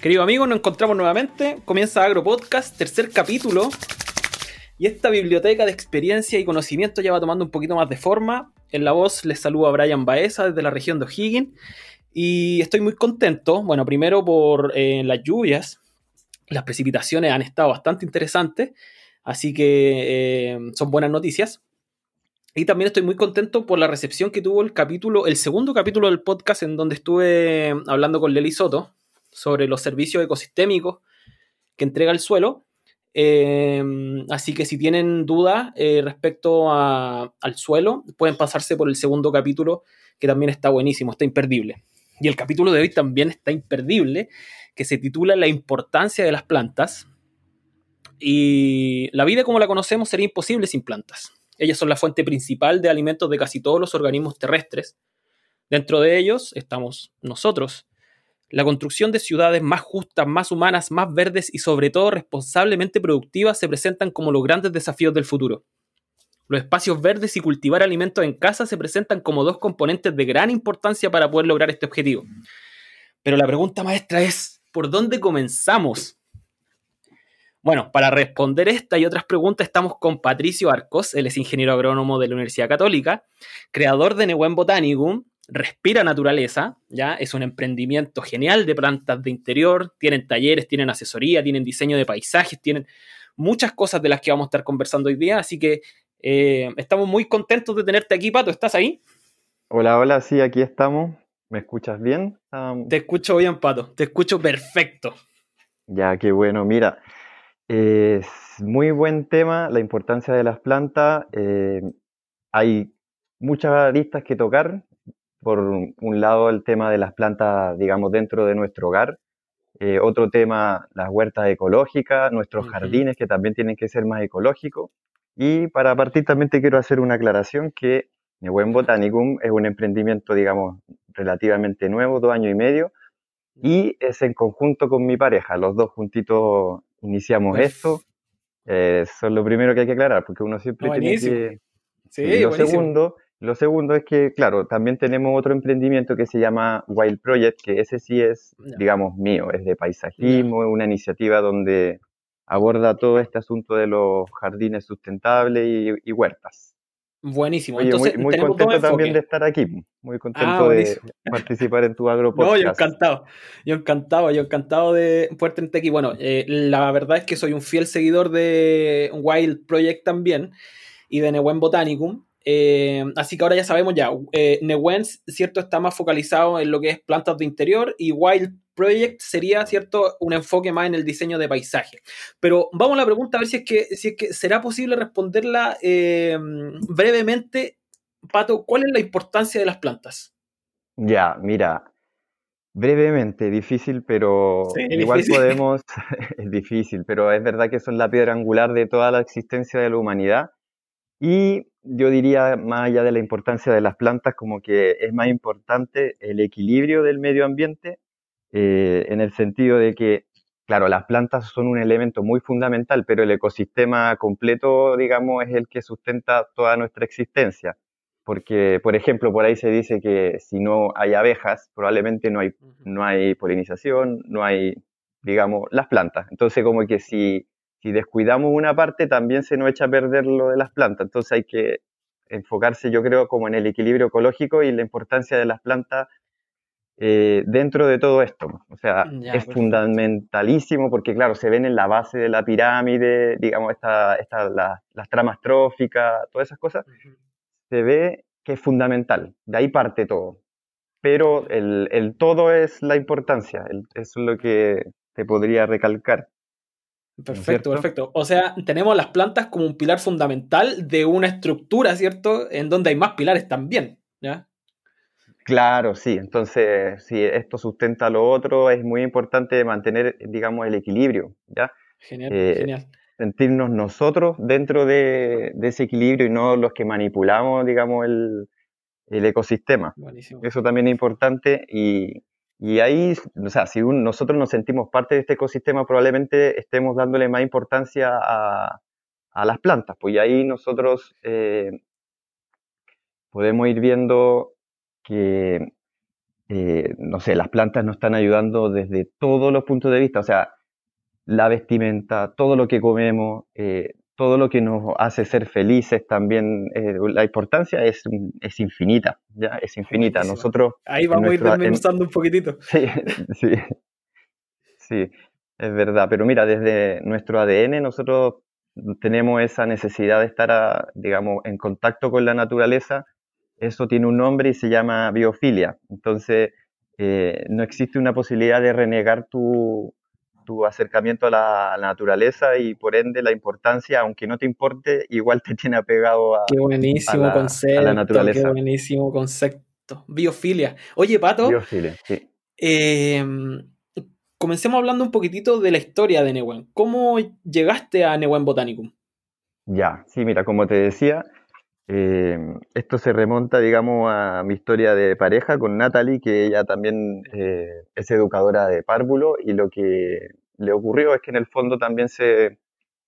Querido amigo, nos encontramos nuevamente. Comienza Agro Podcast, tercer capítulo. Y esta biblioteca de experiencia y conocimiento ya va tomando un poquito más de forma. En la voz les saludo a Brian Baeza desde la región de O'Higgins. Y estoy muy contento. Bueno, primero por eh, las lluvias. Las precipitaciones han estado bastante interesantes. Así que eh, son buenas noticias. Y también estoy muy contento por la recepción que tuvo el capítulo, el segundo capítulo del podcast en donde estuve hablando con Leli Soto sobre los servicios ecosistémicos que entrega el suelo. Eh, así que si tienen dudas eh, respecto al suelo, pueden pasarse por el segundo capítulo, que también está buenísimo, está imperdible. Y el capítulo de hoy también está imperdible, que se titula La importancia de las plantas. Y la vida como la conocemos sería imposible sin plantas. Ellas son la fuente principal de alimentos de casi todos los organismos terrestres. Dentro de ellos estamos nosotros. La construcción de ciudades más justas, más humanas, más verdes y sobre todo responsablemente productivas se presentan como los grandes desafíos del futuro. Los espacios verdes y cultivar alimentos en casa se presentan como dos componentes de gran importancia para poder lograr este objetivo. Pero la pregunta maestra es, ¿por dónde comenzamos? Bueno, para responder esta y otras preguntas estamos con Patricio Arcos, él es ingeniero agrónomo de la Universidad Católica, creador de Neuen Botanicum, respira naturaleza, ya es un emprendimiento genial de plantas de interior, tienen talleres, tienen asesoría, tienen diseño de paisajes, tienen muchas cosas de las que vamos a estar conversando hoy día, así que eh, estamos muy contentos de tenerte aquí, Pato, ¿estás ahí? Hola, hola, sí, aquí estamos. ¿Me escuchas bien? Te escucho bien, Pato, te escucho perfecto. Ya, qué bueno. Mira, es muy buen tema, la importancia de las plantas. Eh, hay muchas aristas que tocar. Por un lado, el tema de las plantas, digamos, dentro de nuestro hogar. Eh, otro tema, las huertas ecológicas, nuestros jardines que también tienen que ser más ecológicos. Y para partir también te quiero hacer una aclaración que Buen Botanicum es un emprendimiento, digamos, relativamente nuevo, dos años y medio, y es en conjunto con mi pareja, los dos juntitos iniciamos pues esto. Eh, eso es lo primero que hay que aclarar, porque uno siempre tiene que... Sí, y lo segundo, lo segundo es que, claro, también tenemos otro emprendimiento que se llama Wild Project, que ese sí es, digamos, mío, es de paisajismo, es una iniciativa donde aborda todo este asunto de los jardines sustentables y huertas. Buenísimo. Entonces, muy, contento también de estar aquí. Muy ah, contento de participar en tu agro No, yo encantado. Yo encantado, yo encantado de poder tenerte aquí. Bueno, eh, la verdad es que soy un fiel seguidor de Wild Project también y de Neuen Botanicum. Eh, así que ahora ya sabemos ya, eh, Neuen, cierto, está más focalizado en lo que es plantas de interior y Wild Project sería, ¿cierto?, un enfoque más en el diseño de paisaje. Pero vamos a la pregunta a ver si es que, si es que será posible responderla eh, brevemente. Pato, ¿cuál es la importancia de las plantas? Ya, mira, brevemente, difícil, pero igual podemos, es difícil, pero es verdad que son la piedra angular de toda la existencia de la humanidad. Y yo diría, más allá de la importancia de las plantas, como que es más importante el equilibrio del medio ambiente eh, en el sentido de que, claro, las plantas son un elemento muy fundamental, pero el ecosistema completo, digamos, es el que sustenta toda nuestra existencia. Porque, por ejemplo, por ahí se dice que si no hay abejas, probablemente no hay, no hay polinización, no hay, digamos, las plantas. Entonces, como que si, si descuidamos una parte, también se nos echa a perder lo de las plantas. Entonces hay que enfocarse, yo creo, como en el equilibrio ecológico y la importancia de las plantas eh, dentro de todo esto. O sea, es fundamentalísimo porque, claro, se ven en la base de la pirámide, digamos, esta, esta, las tramas tróficas, todas esas cosas, se ve que es fundamental. De ahí parte todo. Pero el, el todo es la importancia, eso es lo que te podría recalcar. Perfecto, perfecto. O sea, tenemos las plantas como un pilar fundamental de una estructura, ¿cierto? En donde hay más pilares también, ¿ya? Claro, sí. Entonces, si esto sustenta lo otro, es muy importante mantener, digamos, el equilibrio, ¿ya? Genial, eh, genial. Sentirnos nosotros dentro de, ese equilibrio y no los que manipulamos, digamos, el, ecosistema. Buenísimo. Eso también es importante y, ahí, o sea, si nosotros nos sentimos parte de este ecosistema, probablemente estemos dándole más importancia a, las plantas, pues ahí nosotros eh, podemos ir viendo que eh, no sé, las plantas nos están ayudando desde todos los puntos de vista, o sea, la vestimenta, todo lo que comemos, eh, todo lo que nos hace ser felices también, eh, la importancia es, es infinita, ¿ya? Es infinita. Nosotros... Ahí vamos a ir desmenuzando un poquitito. Sí, sí, sí, es verdad. Pero mira, desde nuestro ADN nosotros tenemos esa necesidad de estar, digamos, en contacto con la naturaleza. Eso tiene un nombre y se llama biofilia. Entonces, eh, no existe una posibilidad de renegar tu, tu acercamiento a la, naturaleza y por ende la importancia, aunque no te importe, igual te tiene apegado a, qué buenísimo la, concepto, naturaleza. Qué buenísimo concepto. Biofilia. Oye, Pato. Biofilia, sí. Em, comencemos hablando un poquitito de la historia de Newen. ¿Cómo llegaste a Newen Botanicum? Ya, sí, mira, como te decía, em, esto se remonta, digamos, a mi historia de pareja con Natalie, que ella también eh, es educadora de párvulo y lo que le ocurrió es que en el fondo también se,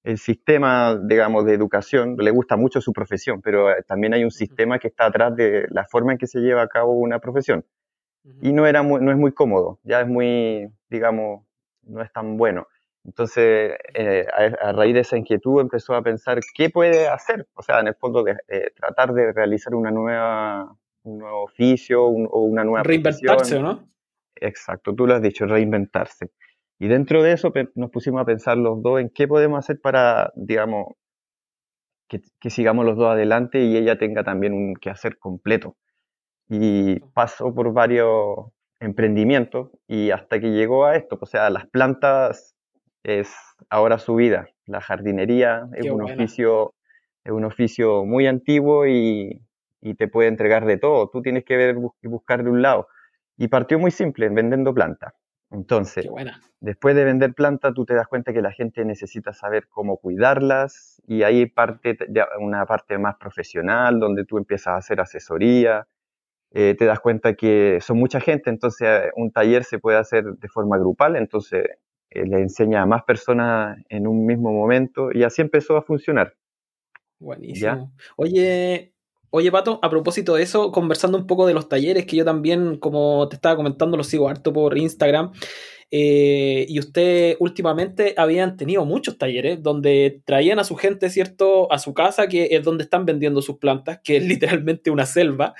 el sistema, digamos, de educación, le gusta mucho su profesión, pero eh, también hay un sistema que está atrás de la forma en que se lleva a cabo una profesión. Y no, era no es muy cómodo, ya es muy, digamos, no es tan bueno. Entonces, eh, a, raíz de esa inquietud empezó a pensar qué puede hacer, o sea, en el fondo de eh, tratar de realizar una nueva, un nuevo oficio o una nueva Reinventarse, ¿no? Exacto, tú lo has dicho, reinventarse. Y dentro de eso nos pusimos a pensar los dos en qué podemos hacer para, digamos, que, sigamos los dos adelante y ella tenga también un quehacer completo. Y pasó por varios emprendimientos y hasta que llegó a esto, o sea, las plantas es ahora su vida, la jardinería es un oficio es un oficio muy antiguo y, y, te puede entregar de todo. Tú tienes que ver y buscar de un lado. Y partió muy simple, vendiendo plantas. Entonces, después de vender plantas, tú te das cuenta que la gente necesita saber cómo cuidarlas y ahí parte una parte más profesional donde tú empiezas a hacer asesoría. Eh, te das cuenta que son mucha gente, entonces eh, un taller se puede hacer de forma grupal, entonces le enseña a más personas en un mismo momento y así empezó a funcionar. Buenísimo. Oye, Oye, Pato, a propósito de eso, conversando un poco de los talleres, que yo también, como te estaba comentando, los sigo harto por Instagram. Eh, y usted últimamente habían tenido muchos talleres donde traían a su gente, ¿cierto?, a su casa, que es donde están vendiendo sus plantas, que es literalmente una selva.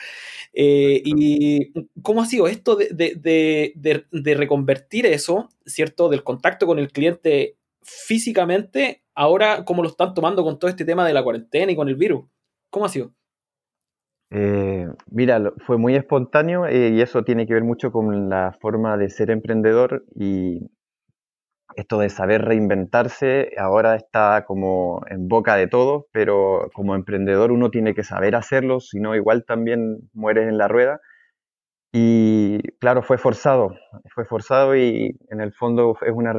Eh, ¿Y cómo ha sido esto de, de, reconvertir eso, ¿cierto?, del contacto con el cliente físicamente, ahora cómo lo están tomando con todo este tema de la cuarentena y con el virus? ¿Cómo ha sido? Eh, mira, fue muy espontáneo eh, y eso tiene que ver mucho con la forma de ser emprendedor y esto de saber reinventarse ahora está como en boca de todos, pero como emprendedor uno tiene que saber hacerlo, si no igual también mueres en la rueda. Y claro, fue forzado, fue forzado y en el fondo es una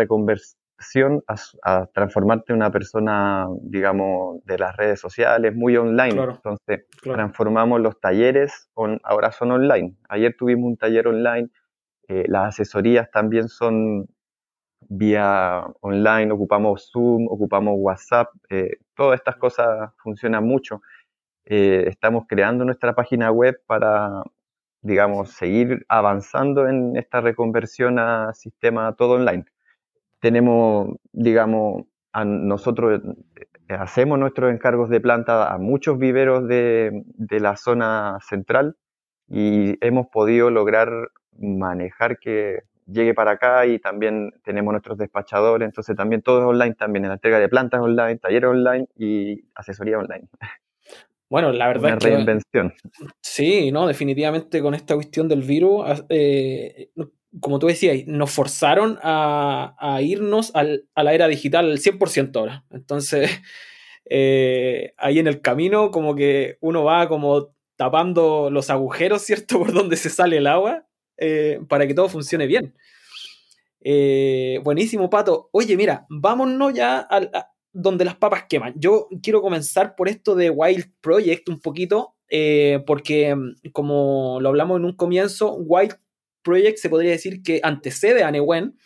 reconversión a, transformarte en una persona, digamos, de las redes sociales, muy online. Entonces, transformamos los talleres, ahora son online. Ayer tuvimos un taller online, eh, las asesorías también son vía online, ocupamos Zoom, ocupamos WhatsApp, eh, todas estas cosas funcionan mucho. Eh, estamos creando nuestra página web para, digamos, seguir avanzando en esta reconversión a sistema todo online tenemos, digamos, a nosotros eh, hacemos nuestros encargos de planta a muchos viveros de, la zona central y hemos podido lograr manejar que llegue para acá y también tenemos nuestros despachadores, entonces también todo es online, también en la entrega de plantas online, talleres online y asesoría online. Bueno, la verdad es que... reinvención. Sí, no, definitivamente con esta cuestión del virus, eh, como tú decías, nos forzaron a, irnos al, a la era digital al 100% ahora. Entonces, eh, ahí en el camino como que uno va como tapando los agujeros, ¿cierto? Por donde se sale el agua, eh, para que todo funcione bien. Eh, buenísimo, Pato. Oye, mira, vámonos ya a, donde las papas queman. Yo quiero comenzar por esto de Wild Project un poquito, porque como lo hablamos en un comienzo, Wild Project se podría decir que antecede a Newen.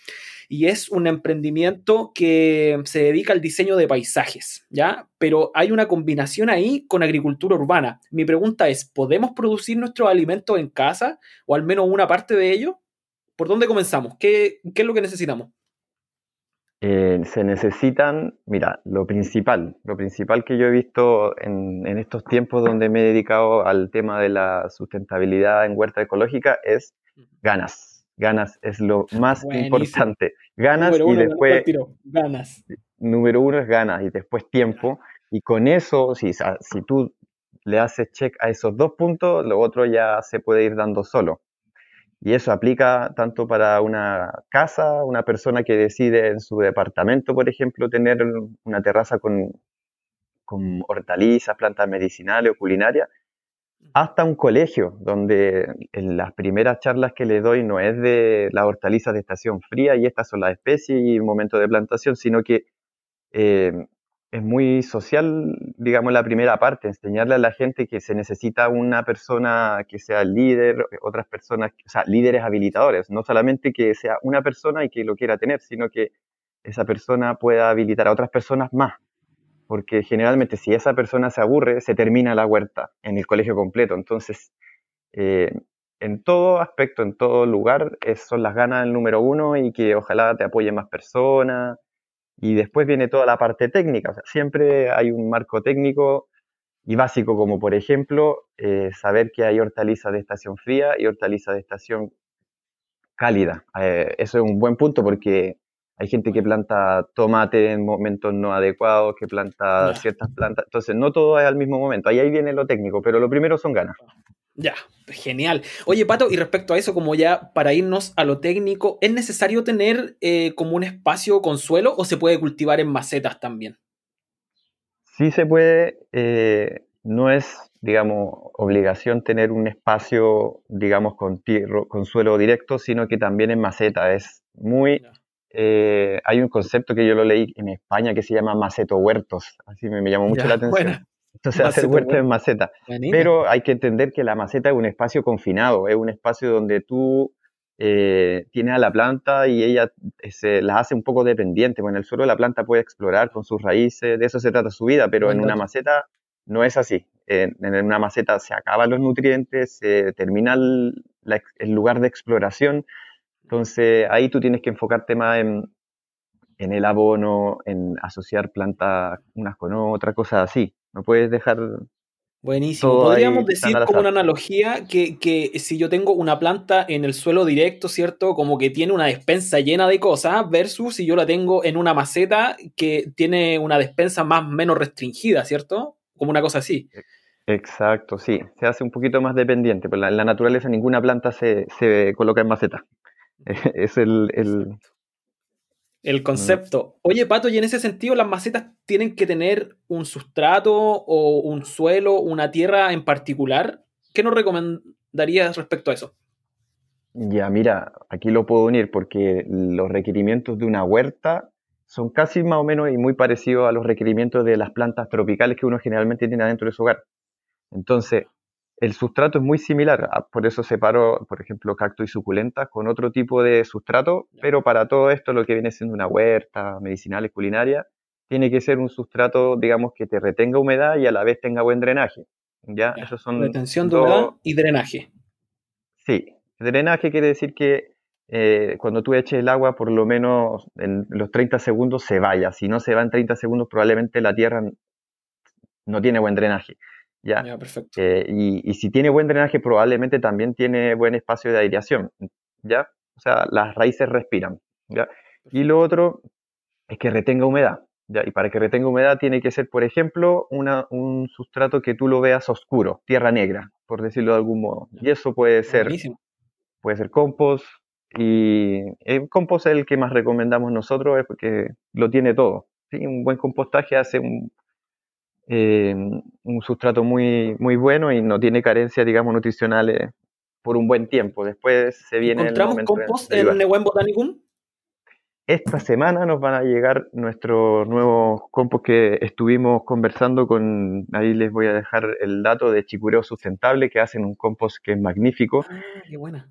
y es un emprendimiento que se dedica al diseño de paisajes, ¿ya? Pero hay una combinación ahí con agricultura urbana. Mi pregunta es, ¿podemos producir nuestros alimentos en casa o al menos una parte de ellos? ¿Por dónde comenzamos? ¿Qué, es lo que necesitamos? Eh, se necesitan, mira, lo principal, lo principal que yo he visto en, estos tiempos donde me he dedicado al tema de la sustentabilidad en huerta ecológica es ganas. Ganas es lo más importante. Ganas y después... Ganas. Número uno es ganas y después tiempo. Y con eso, si, si tú le haces check a esos dos puntos, lo otro ya se puede ir dando solo. Y eso aplica tanto para una casa, una persona que decide en su departamento, por ejemplo, tener una terraza con, con hortalizas, plantas medicinales o culinarias, hasta un colegio, donde en las primeras charlas que le doy no es de las hortalizas de estación fría y estas son las especies y momento de plantación, sino que eh, es muy social, digamos, la primera parte, enseñarle a la gente que se necesita una persona que sea líder, otras personas, o sea, líderes habilitadores, no solamente que sea una persona y que lo quiera tener, sino que esa persona pueda habilitar a otras personas más. Porque generalmente si esa persona se aburre, se termina la huerta en el colegio completo. Entonces, eh, en todo aspecto, en todo lugar, son las ganas el número uno y que ojalá te apoyen más personas y después viene toda la parte técnica. O sea, siempre hay un marco técnico y básico, como por ejemplo eh, saber que hay hortalizas de estación fría y hortalizas de estación cálida. Eh, eso es un buen punto porque hay gente que planta tomate en momentos no adecuados, que planta ciertas plantas. Entonces, no todo es al mismo momento. Ahí, ahí viene lo técnico, pero lo primero son ganas. Ya, genial. Oye, Pato, y respecto a eso, como ya para irnos a lo técnico, ¿es necesario tener eh, como un espacio con suelo o se puede cultivar en macetas también? Sí se puede, eh, no es, digamos, obligación tener un espacio, digamos, con, con suelo directo, sino que también en maceta. Es muy... Eh, hay un concepto que yo lo leí en España que se llama maceto huertos, así me, llamó mucho la atención. Entonces hacer huerto en maceta. Pero hay que entender que la maceta es un espacio confinado, es un espacio donde tú eh, tienes a la planta y ella eh, se la hace un poco dependiente. Bueno, en el suelo la planta puede explorar con sus raíces, de eso se trata su vida, pero en una maceta no es así. En, una maceta se acaban los nutrientes, se termina el, lugar de exploración. Entonces ahí tú tienes que enfocarte más en, en el abono, en asociar plantas unas con otras, cosas así. No puedes dejar. Buenísimo. Podríamos decir como una analogía que, que, si yo tengo una planta en el suelo directo, ¿cierto? Como que tiene una despensa llena de cosas, versus si yo la tengo en una maceta que tiene una despensa más menos restringida, ¿cierto? Como una cosa así. Exacto, sí. Se hace un poquito más dependiente. Pero en la naturaleza ninguna planta se, se coloca en maceta. Es el, el, el concepto. Oye, Pato, y en ese sentido, las macetas tienen que tener un sustrato o un suelo, una tierra en particular. ¿Qué nos recomendarías respecto a eso? Ya, mira, aquí lo puedo unir porque los requerimientos de una huerta son casi más o menos y muy parecidos a los requerimientos de las plantas tropicales que uno generalmente tiene adentro de su hogar. Entonces, el sustrato es muy similar, ah, por eso separo, por ejemplo, cacto y suculentas con otro tipo de sustrato, pero para todo esto lo que viene siendo una huerta, medicinal y culinaria, tiene que ser un sustrato, digamos, que te retenga humedad y a la vez tenga buen drenaje. ¿ya? Esos son Retención de humedad y drenaje. Sí, drenaje quiere decir que eh, cuando tú eches el agua, por lo menos en los 30 segundos se vaya. Si no se va en 30 segundos, probablemente la tierra no tiene buen drenaje. ¿Ya? perfecto. Eh, y, si tiene buen drenaje, probablemente también tiene buen espacio de aireación, ¿ya? O sea, las raíces respiran, ¿ya? Y lo otro es que retenga humedad, ¿ya? Y para que retenga humedad tiene que ser, por ejemplo, una, un sustrato que tú lo veas oscuro, tierra negra, por decirlo de algún modo. Y eso puede ser, puede ser compost, y el compost es el que más recomendamos nosotros, es porque lo tiene todo. ¿sí? Un buen compostaje hace un, eh, un sustrato muy, muy bueno y no tiene carencias, digamos, nutricionales por un buen tiempo. Después se viene ¿Encontramos el compost en Neuen Botanicum? Esta semana nos van a llegar nuestros nuevos compost que estuvimos conversando con, ahí les voy a dejar el dato de Chicureo Sustentable, que hacen un compost que es magnífico. Ah, qué buena.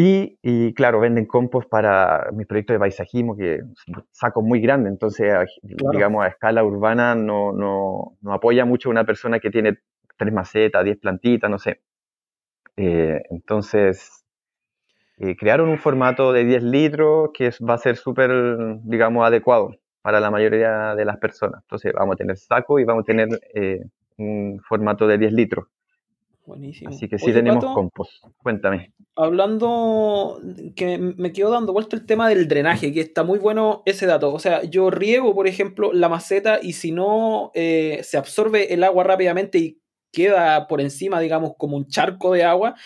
Y, y, claro, venden compost para mis proyectos de paisajismo, que saco muy grande, entonces, digamos, a escala urbana no, no, no, apoya mucho una persona que tiene tres macetas, diez plantitas, no sé. Eh, entonces, eh, crearon un formato de 10 litros que va a ser súper, digamos, adecuado para la mayoría de las personas. Entonces, vamos a tener saco y vamos a tener eh, un formato de 10 litros. Buenísimo. Así que sí tenemos compost. Cuéntame. Hablando, que me quedo dando vuelta el tema del drenaje, que está muy bueno ese dato. O sea, yo riego, por ejemplo, la maceta y si no eh, se absorbe el agua rápidamente y queda por encima, digamos, como un charco de agua,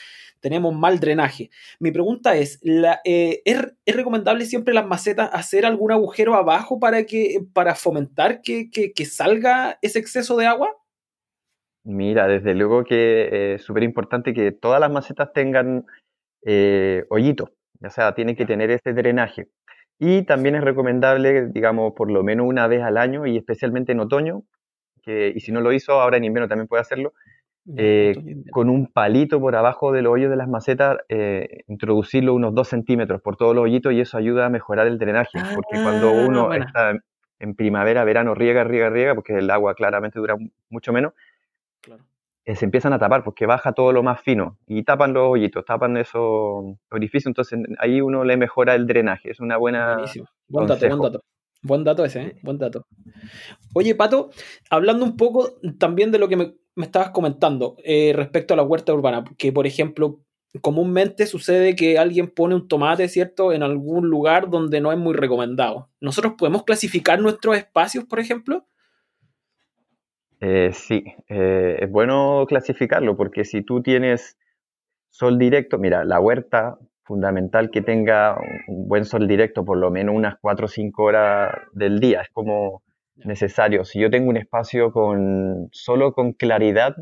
tenemos mal drenaje. Mi pregunta es, eh, ¿es, recomendable siempre las macetas hacer algún agujero abajo para, que, para fomentar que salga ese exceso de agua? Mira, desde luego que es súper importante que todas las macetas tengan eh, hoyitos, o sea, tienen que tener este drenaje. Y también es recomendable, digamos, por lo menos una vez al año y especialmente en otoño, que, y si no lo hizo, ahora en invierno también puede hacerlo, eh, con un palito por abajo del hoyo de las macetas, eh, introducirlo unos 2 centímetros por todos los hoyitos y eso ayuda a mejorar el drenaje, porque cuando ah, uno está en primavera, verano, riega, riega, riega, porque el agua claramente dura mucho menos, eh, se empiezan a tapar porque baja todo lo más fino y tapan los hoyitos, tapan esos orificios, entonces ahí uno le mejora el drenaje, es una buena... Buen dato, buen dato. Buen dato ese, ¿eh? buen dato. Oye, Pato, hablando un poco también de lo que me, estabas comentando eh, respecto a la huerta urbana, que por ejemplo, comúnmente sucede que alguien pone un tomate, ¿cierto?, en algún lugar donde no es muy recomendado. ¿Nosotros podemos clasificar nuestros espacios, por ejemplo? Eh, sí, eh, es bueno clasificarlo porque si tú tienes sol directo, mira, la huerta, fundamental que tenga un buen sol directo por lo menos unas 4 o 5 horas del día, es como necesario. Si yo tengo un espacio con solo con claridad,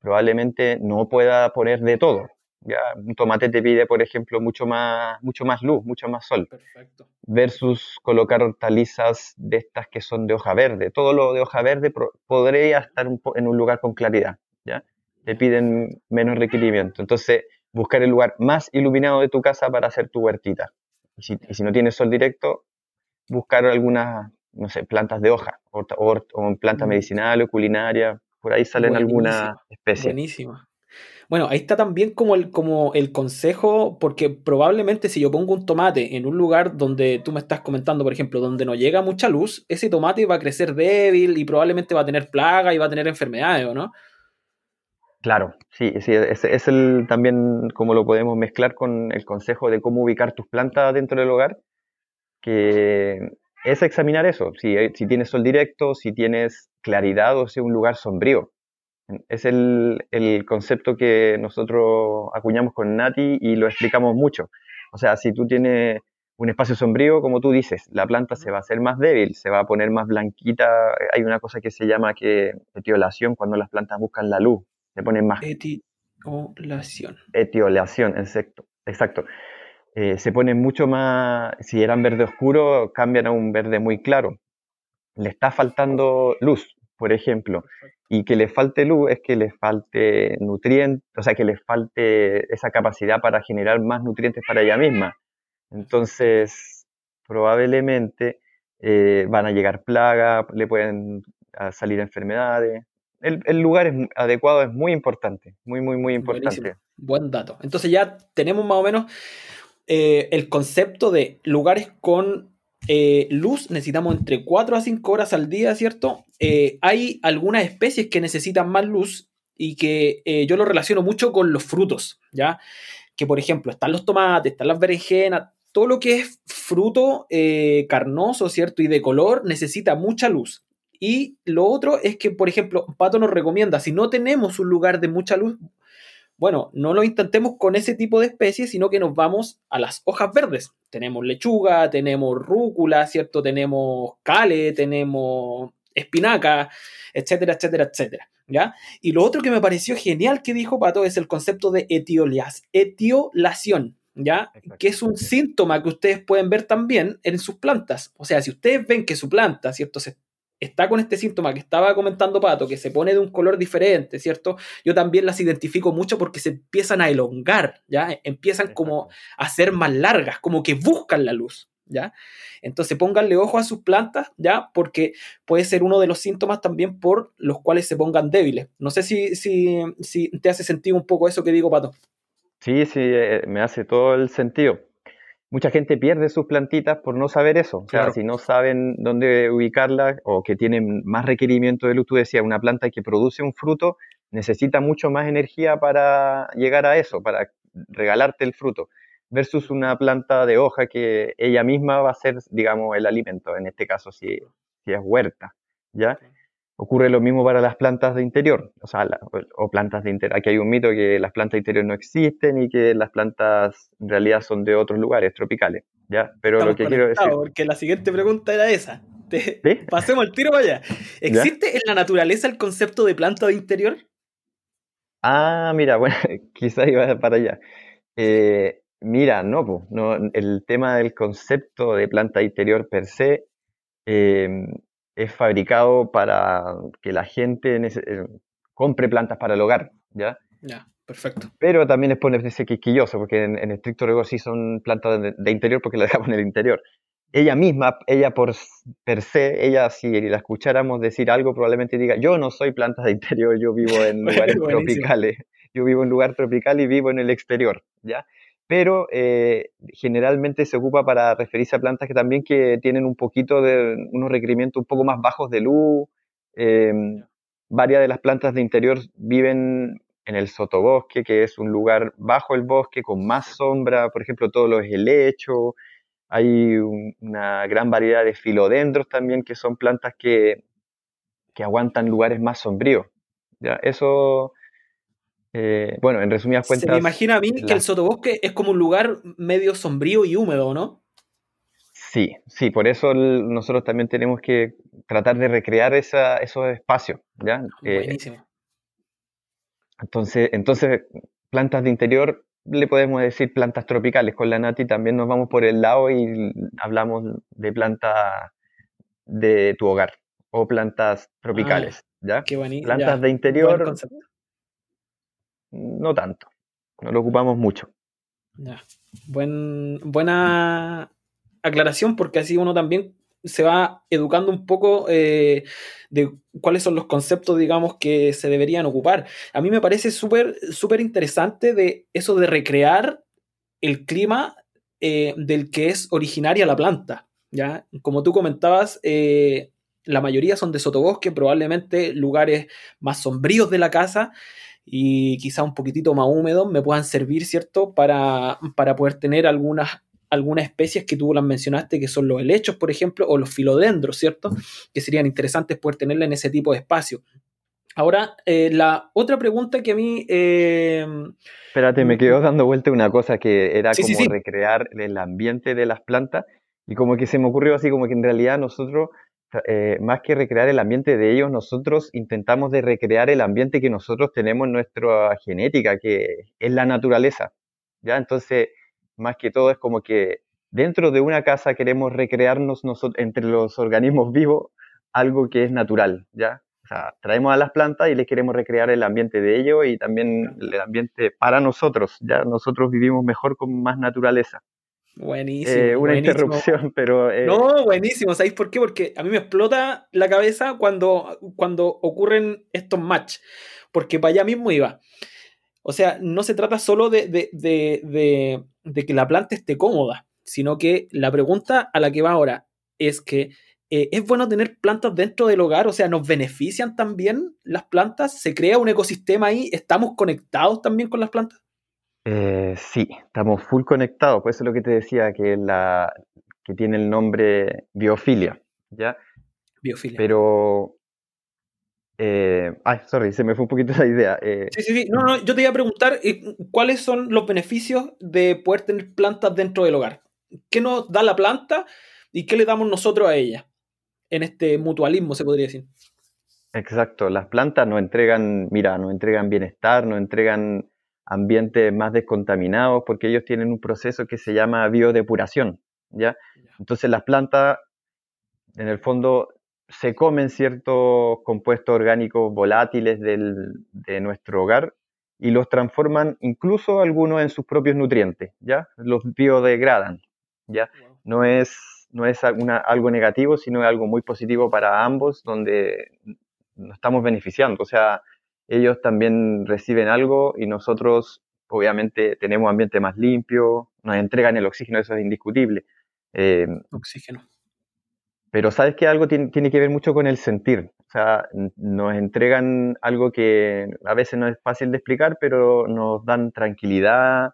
probablemente no pueda poner de todo. ¿Ya? Un tomate te pide, por ejemplo, mucho más, mucho más luz, mucho más sol. Perfecto versus colocar hortalizas de estas que son de hoja verde. Todo lo de hoja verde podría estar en un lugar con claridad, ¿ya? Te piden menos requerimiento. Entonces, buscar el lugar más iluminado de tu casa para hacer tu huertita. Y si, no tienes sol directo, buscar algunas, no sé, plantas de hoja o, o, plantas mm. medicinales o culinarias. Por ahí salen algunas especies. Buenísima. Bueno, ahí está también como el, como el consejo, porque probablemente si yo pongo un tomate en un lugar donde tú me estás comentando, por ejemplo, donde no llega mucha luz, ese tomate va a crecer débil y probablemente va a tener plaga y va a tener enfermedades, ¿o no? Claro, sí, sí es, el, también como lo podemos mezclar con el consejo de cómo ubicar tus plantas dentro del hogar, que es examinar eso, si, si tienes sol directo, si tienes claridad o si es un lugar sombrío. Es el, concepto que nosotros acuñamos con Nati y lo explicamos mucho. O sea, si tú tienes un espacio sombrío, como tú dices, la planta se va a hacer más débil, se va a poner más blanquita. Hay una cosa que se llama que etiolación, cuando las plantas buscan la luz, se ponen más... Etiolación. Etiolación, exacto. exacto. Eh, se ponen mucho más, si eran verde oscuro, cambian a un verde muy claro. Le está faltando luz, por ejemplo y que le falte luz es que le falte nutrientes, o sea, que le falte esa capacidad para generar más nutrientes para ella misma. Entonces, probablemente eh, van a llegar plagas, le pueden salir enfermedades. El, lugar es adecuado es muy importante, muy, muy, muy importante. Buen dato. Entonces ya tenemos más o menos eh, el concepto de lugares con eh, luz necesitamos entre 4 a 5 horas al día, ¿cierto? Eh, hay algunas especies que necesitan más luz y que eh, yo lo relaciono mucho con los frutos, ¿ya? Que por ejemplo, están los tomates, están las berenjenas, todo lo que es fruto carnoso, ¿cierto? Y de color necesita mucha luz. Y lo otro es que, por ejemplo, Pato nos recomienda, si no tenemos un lugar de mucha luz, bueno, no lo intentemos con ese tipo de especies, sino que nos vamos a las hojas verdes. Tenemos lechuga, tenemos rúcula, ¿cierto? Tenemos cale, tenemos espinaca, etcétera, etcétera, etcétera. ¿Ya? Y lo otro que me pareció genial que dijo Pato es el concepto de etiolación, ¿ya? Que es un síntoma que ustedes pueden ver también en sus plantas. O sea, si ustedes ven que su planta, ¿cierto? Se está con este síntoma que estaba comentando Pato, que se pone de un color diferente, ¿cierto? Yo también las identifico mucho porque se empiezan a elongar, ¿ya? Empiezan como a ser más largas, como que buscan la luz, ¿ya? Entonces pónganle ojo a sus plantas, ¿ya? Porque puede ser uno de los síntomas también por los cuales se pongan débiles. No sé si, si, si te hace sentido un poco eso que digo, Pato. Sí, sí, eh, me hace todo el sentido mucha gente pierde sus plantitas por no saber eso. O sea, si no saben dónde ubicarlas o que tienen más requerimiento de luz, tú decías, una planta que produce un fruto necesita mucho más energía para llegar a eso, para regalarte el fruto, versus una planta de hoja que ella misma va a ser, digamos, el alimento, en este caso si, si es huerta, ¿ya? Ocurre lo mismo para las plantas de interior, o sea, o plantas de interior. Aquí hay un mito que las plantas de interior no existen y que las plantas en realidad son de otros lugares tropicales, ¿ya? Pero lo que quiero decir... Porque la siguiente pregunta era esa. Pasemos el tiro para allá. ¿Existe en la naturaleza el concepto de planta de interior? Ah, mira, bueno, quizás iba para allá. Eh, mira, no, no, el tema del concepto de planta interior per se eh, es fabricado para que la gente eh, compre plantas para el hogar, ¿ya? Ya, perfecto. Pero también es ponerse quisquilloso, porque en, estricto rigor sí son plantas de, interior porque la dejamos en el interior. Ella misma, ella por per se, ella si la escucháramos decir algo, probablemente diga, yo no soy planta de interior, yo vivo en lugares tropicales, yo vivo en un lugar tropical y vivo en el exterior, ¿ya? Pero eh, generalmente se ocupa para referirse a plantas que también que tienen un poquito de unos requerimientos un poco más bajos de luz. Eh, varias de las plantas de interior viven en el sotobosque, que es un lugar bajo el bosque con más sombra, por ejemplo, todo lo es helecho. Hay una gran variedad de filodendros también, que son plantas que, que aguantan lugares más sombríos. ¿ya? Eso eh, bueno, en resumidas cuentas. Se me imagina a mí que el sotobosque es como un lugar medio sombrío y húmedo, ¿no? Sí, sí, por eso nosotros también tenemos que tratar de recrear esa, esos espacios, ¿ya? Eh, Buenísimo. entonces, entonces, plantas de interior, le podemos decir plantas tropicales. Con la Nati también nos vamos por el lado y hablamos de plantas de tu hogar o plantas tropicales, ah, ¿ya? Qué bonito. Plantas de interior no tanto, no lo ocupamos mucho. Ya. Buen, buena aclaración porque así uno también se va educando un poco eh, de cuáles son los conceptos, digamos, que se deberían ocupar. A mí me parece súper súper interesante de eso de recrear el clima eh, del que es originaria la planta. ¿ya? Como tú comentabas, eh, la mayoría son de sotobosque, probablemente lugares más sombríos de la casa, y quizá un poquitito más húmedos me puedan servir, ¿cierto? Para, para poder tener algunas, algunas especies que tú las mencionaste, que son los helechos, por ejemplo, o los filodendros, ¿cierto? Que serían interesantes poder tenerla en ese tipo de espacio. Ahora, eh, la otra pregunta que a mí... Eh, Espérate, me quedo dando vuelta una cosa que era como recrear el ambiente de las plantas y como que se me ocurrió así como que en realidad nosotros eh, más que recrear el ambiente de ellos, nosotros intentamos de recrear el ambiente que nosotros tenemos en nuestra genética, que es la naturaleza. ¿ya? Entonces, más que todo es como que dentro de una casa queremos recrearnos entre los organismos vivos algo que es natural, ¿ya? Traemos a las plantas y les queremos recrear el ambiente de ellos y también el ambiente para nosotros, ¿ya? Nosotros vivimos mejor con más naturaleza. Buenísimo. Eh, una interrupción, pero. Eh, no, buenísimo. ¿Sabéis por qué? Porque a mí me explota la cabeza cuando, cuando ocurren estos match. Porque para allá mismo iba. O sea, no se trata solo de, de, que la planta esté cómoda, sino que la pregunta a la que va ahora es que eh, ¿es bueno tener plantas dentro del hogar? O sea, ¿nos benefician también las plantas? ¿Se crea un ecosistema ahí? ¿Estamos conectados también con las plantas? Eh, sí, estamos full conectados, por eso es lo que te decía, que, la, que tiene el nombre biofilia, ¿ya? Biofilia. Pero... Eh, ay, sorry, se me fue un poquito la idea. Eh. sí, sí, sí. No, no, yo te iba a preguntar cuáles son los beneficios de poder tener plantas dentro del hogar. ¿Qué nos da la planta y qué le damos nosotros a ella? En este mutualismo, se podría decir. Exacto, las plantas nos entregan, mira, nos entregan bienestar, nos entregan ambientes más descontaminados, porque ellos tienen un proceso que se llama biodepuración, ¿ya? Entonces las plantas, en el fondo, se comen ciertos compuestos orgánicos volátiles de nuestro hogar y los transforman incluso algunos en sus propios nutrientes, ¿ya? Los biodegradan, ¿ya? No es, no es algo negativo, sino algo muy positivo para ambos, donde nos estamos beneficiando. O sea, ellos también reciben algo y nosotros, obviamente, tenemos ambiente más limpio, nos entregan el oxígeno, eso es indiscutible. Eh, oxígeno. Pero sabes que algo tiene, que ver mucho con el sentir. O sea, nos entregan algo que a veces no es fácil de explicar, pero nos dan tranquilidad,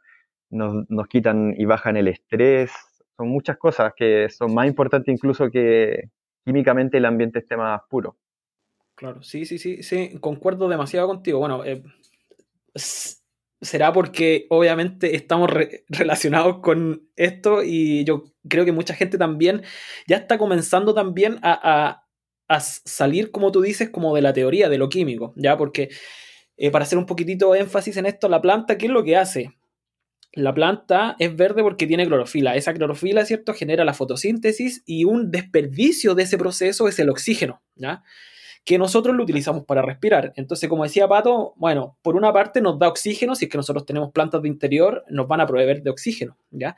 nos, quitan y bajan el estrés. Son muchas cosas que son más importantes incluso que químicamente el ambiente esté más puro. Claro, sí, sí, sí, sí, concuerdo demasiado contigo. Bueno, eh, será porque obviamente estamos relacionados con esto y yo creo que mucha gente también ya está comenzando también a, salir, como tú dices, como de la teoría de lo químico, ¿ya? Porque eh, para hacer un poquitito énfasis en esto, la planta, ¿qué es lo que hace? La planta es verde porque tiene clorofila. Esa clorofila, ¿cierto?, genera la fotosíntesis y un desperdicio de ese proceso es el oxígeno, ¿ya? Que nosotros lo utilizamos para respirar. Entonces, como decía Pato, bueno, por una parte nos da oxígeno, si es que nosotros tenemos plantas de interior, nos van a proveer de oxígeno, ¿ya?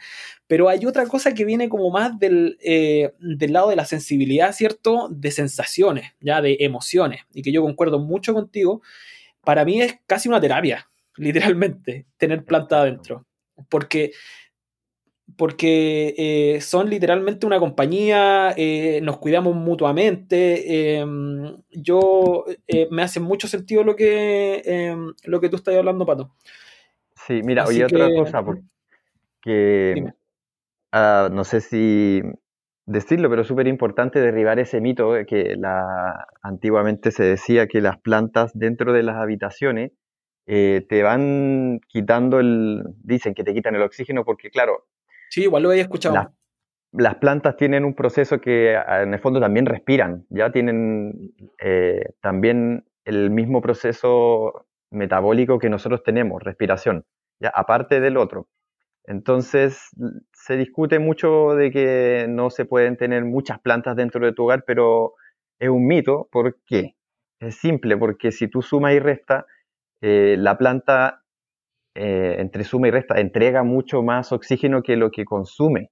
Pero hay otra cosa que viene como más del, eh, del lado de la sensibilidad, ¿cierto? De sensaciones, ¿ya? De emociones, y que yo concuerdo mucho contigo. Para mí es casi una terapia, literalmente, tener planta adentro. Porque porque eh, son literalmente una compañía, eh, nos cuidamos mutuamente. Em, yo eh, me hace mucho sentido lo que, em, lo que tú estás hablando, Pato. Sí, mira, oye, otra cosa, porque ah, no sé si decirlo, pero es súper importante derribar ese mito que la, antiguamente se decía que las plantas dentro de las habitaciones te van quitando el, dicen que te quitan el oxígeno porque claro, Sí, igual lo había escuchado. las plantas tienen un proceso que en el fondo también respiran, ya tienen eh, también el mismo proceso metabólico que nosotros tenemos, respiración, ya aparte del otro. Entonces, se discute mucho de que no se pueden tener muchas plantas dentro de tu hogar, pero es un mito. ¿Por qué? Es simple, porque si tú sumas y restas, eh, la planta eh, entre suma y resta, entrega mucho más oxígeno que lo que consume.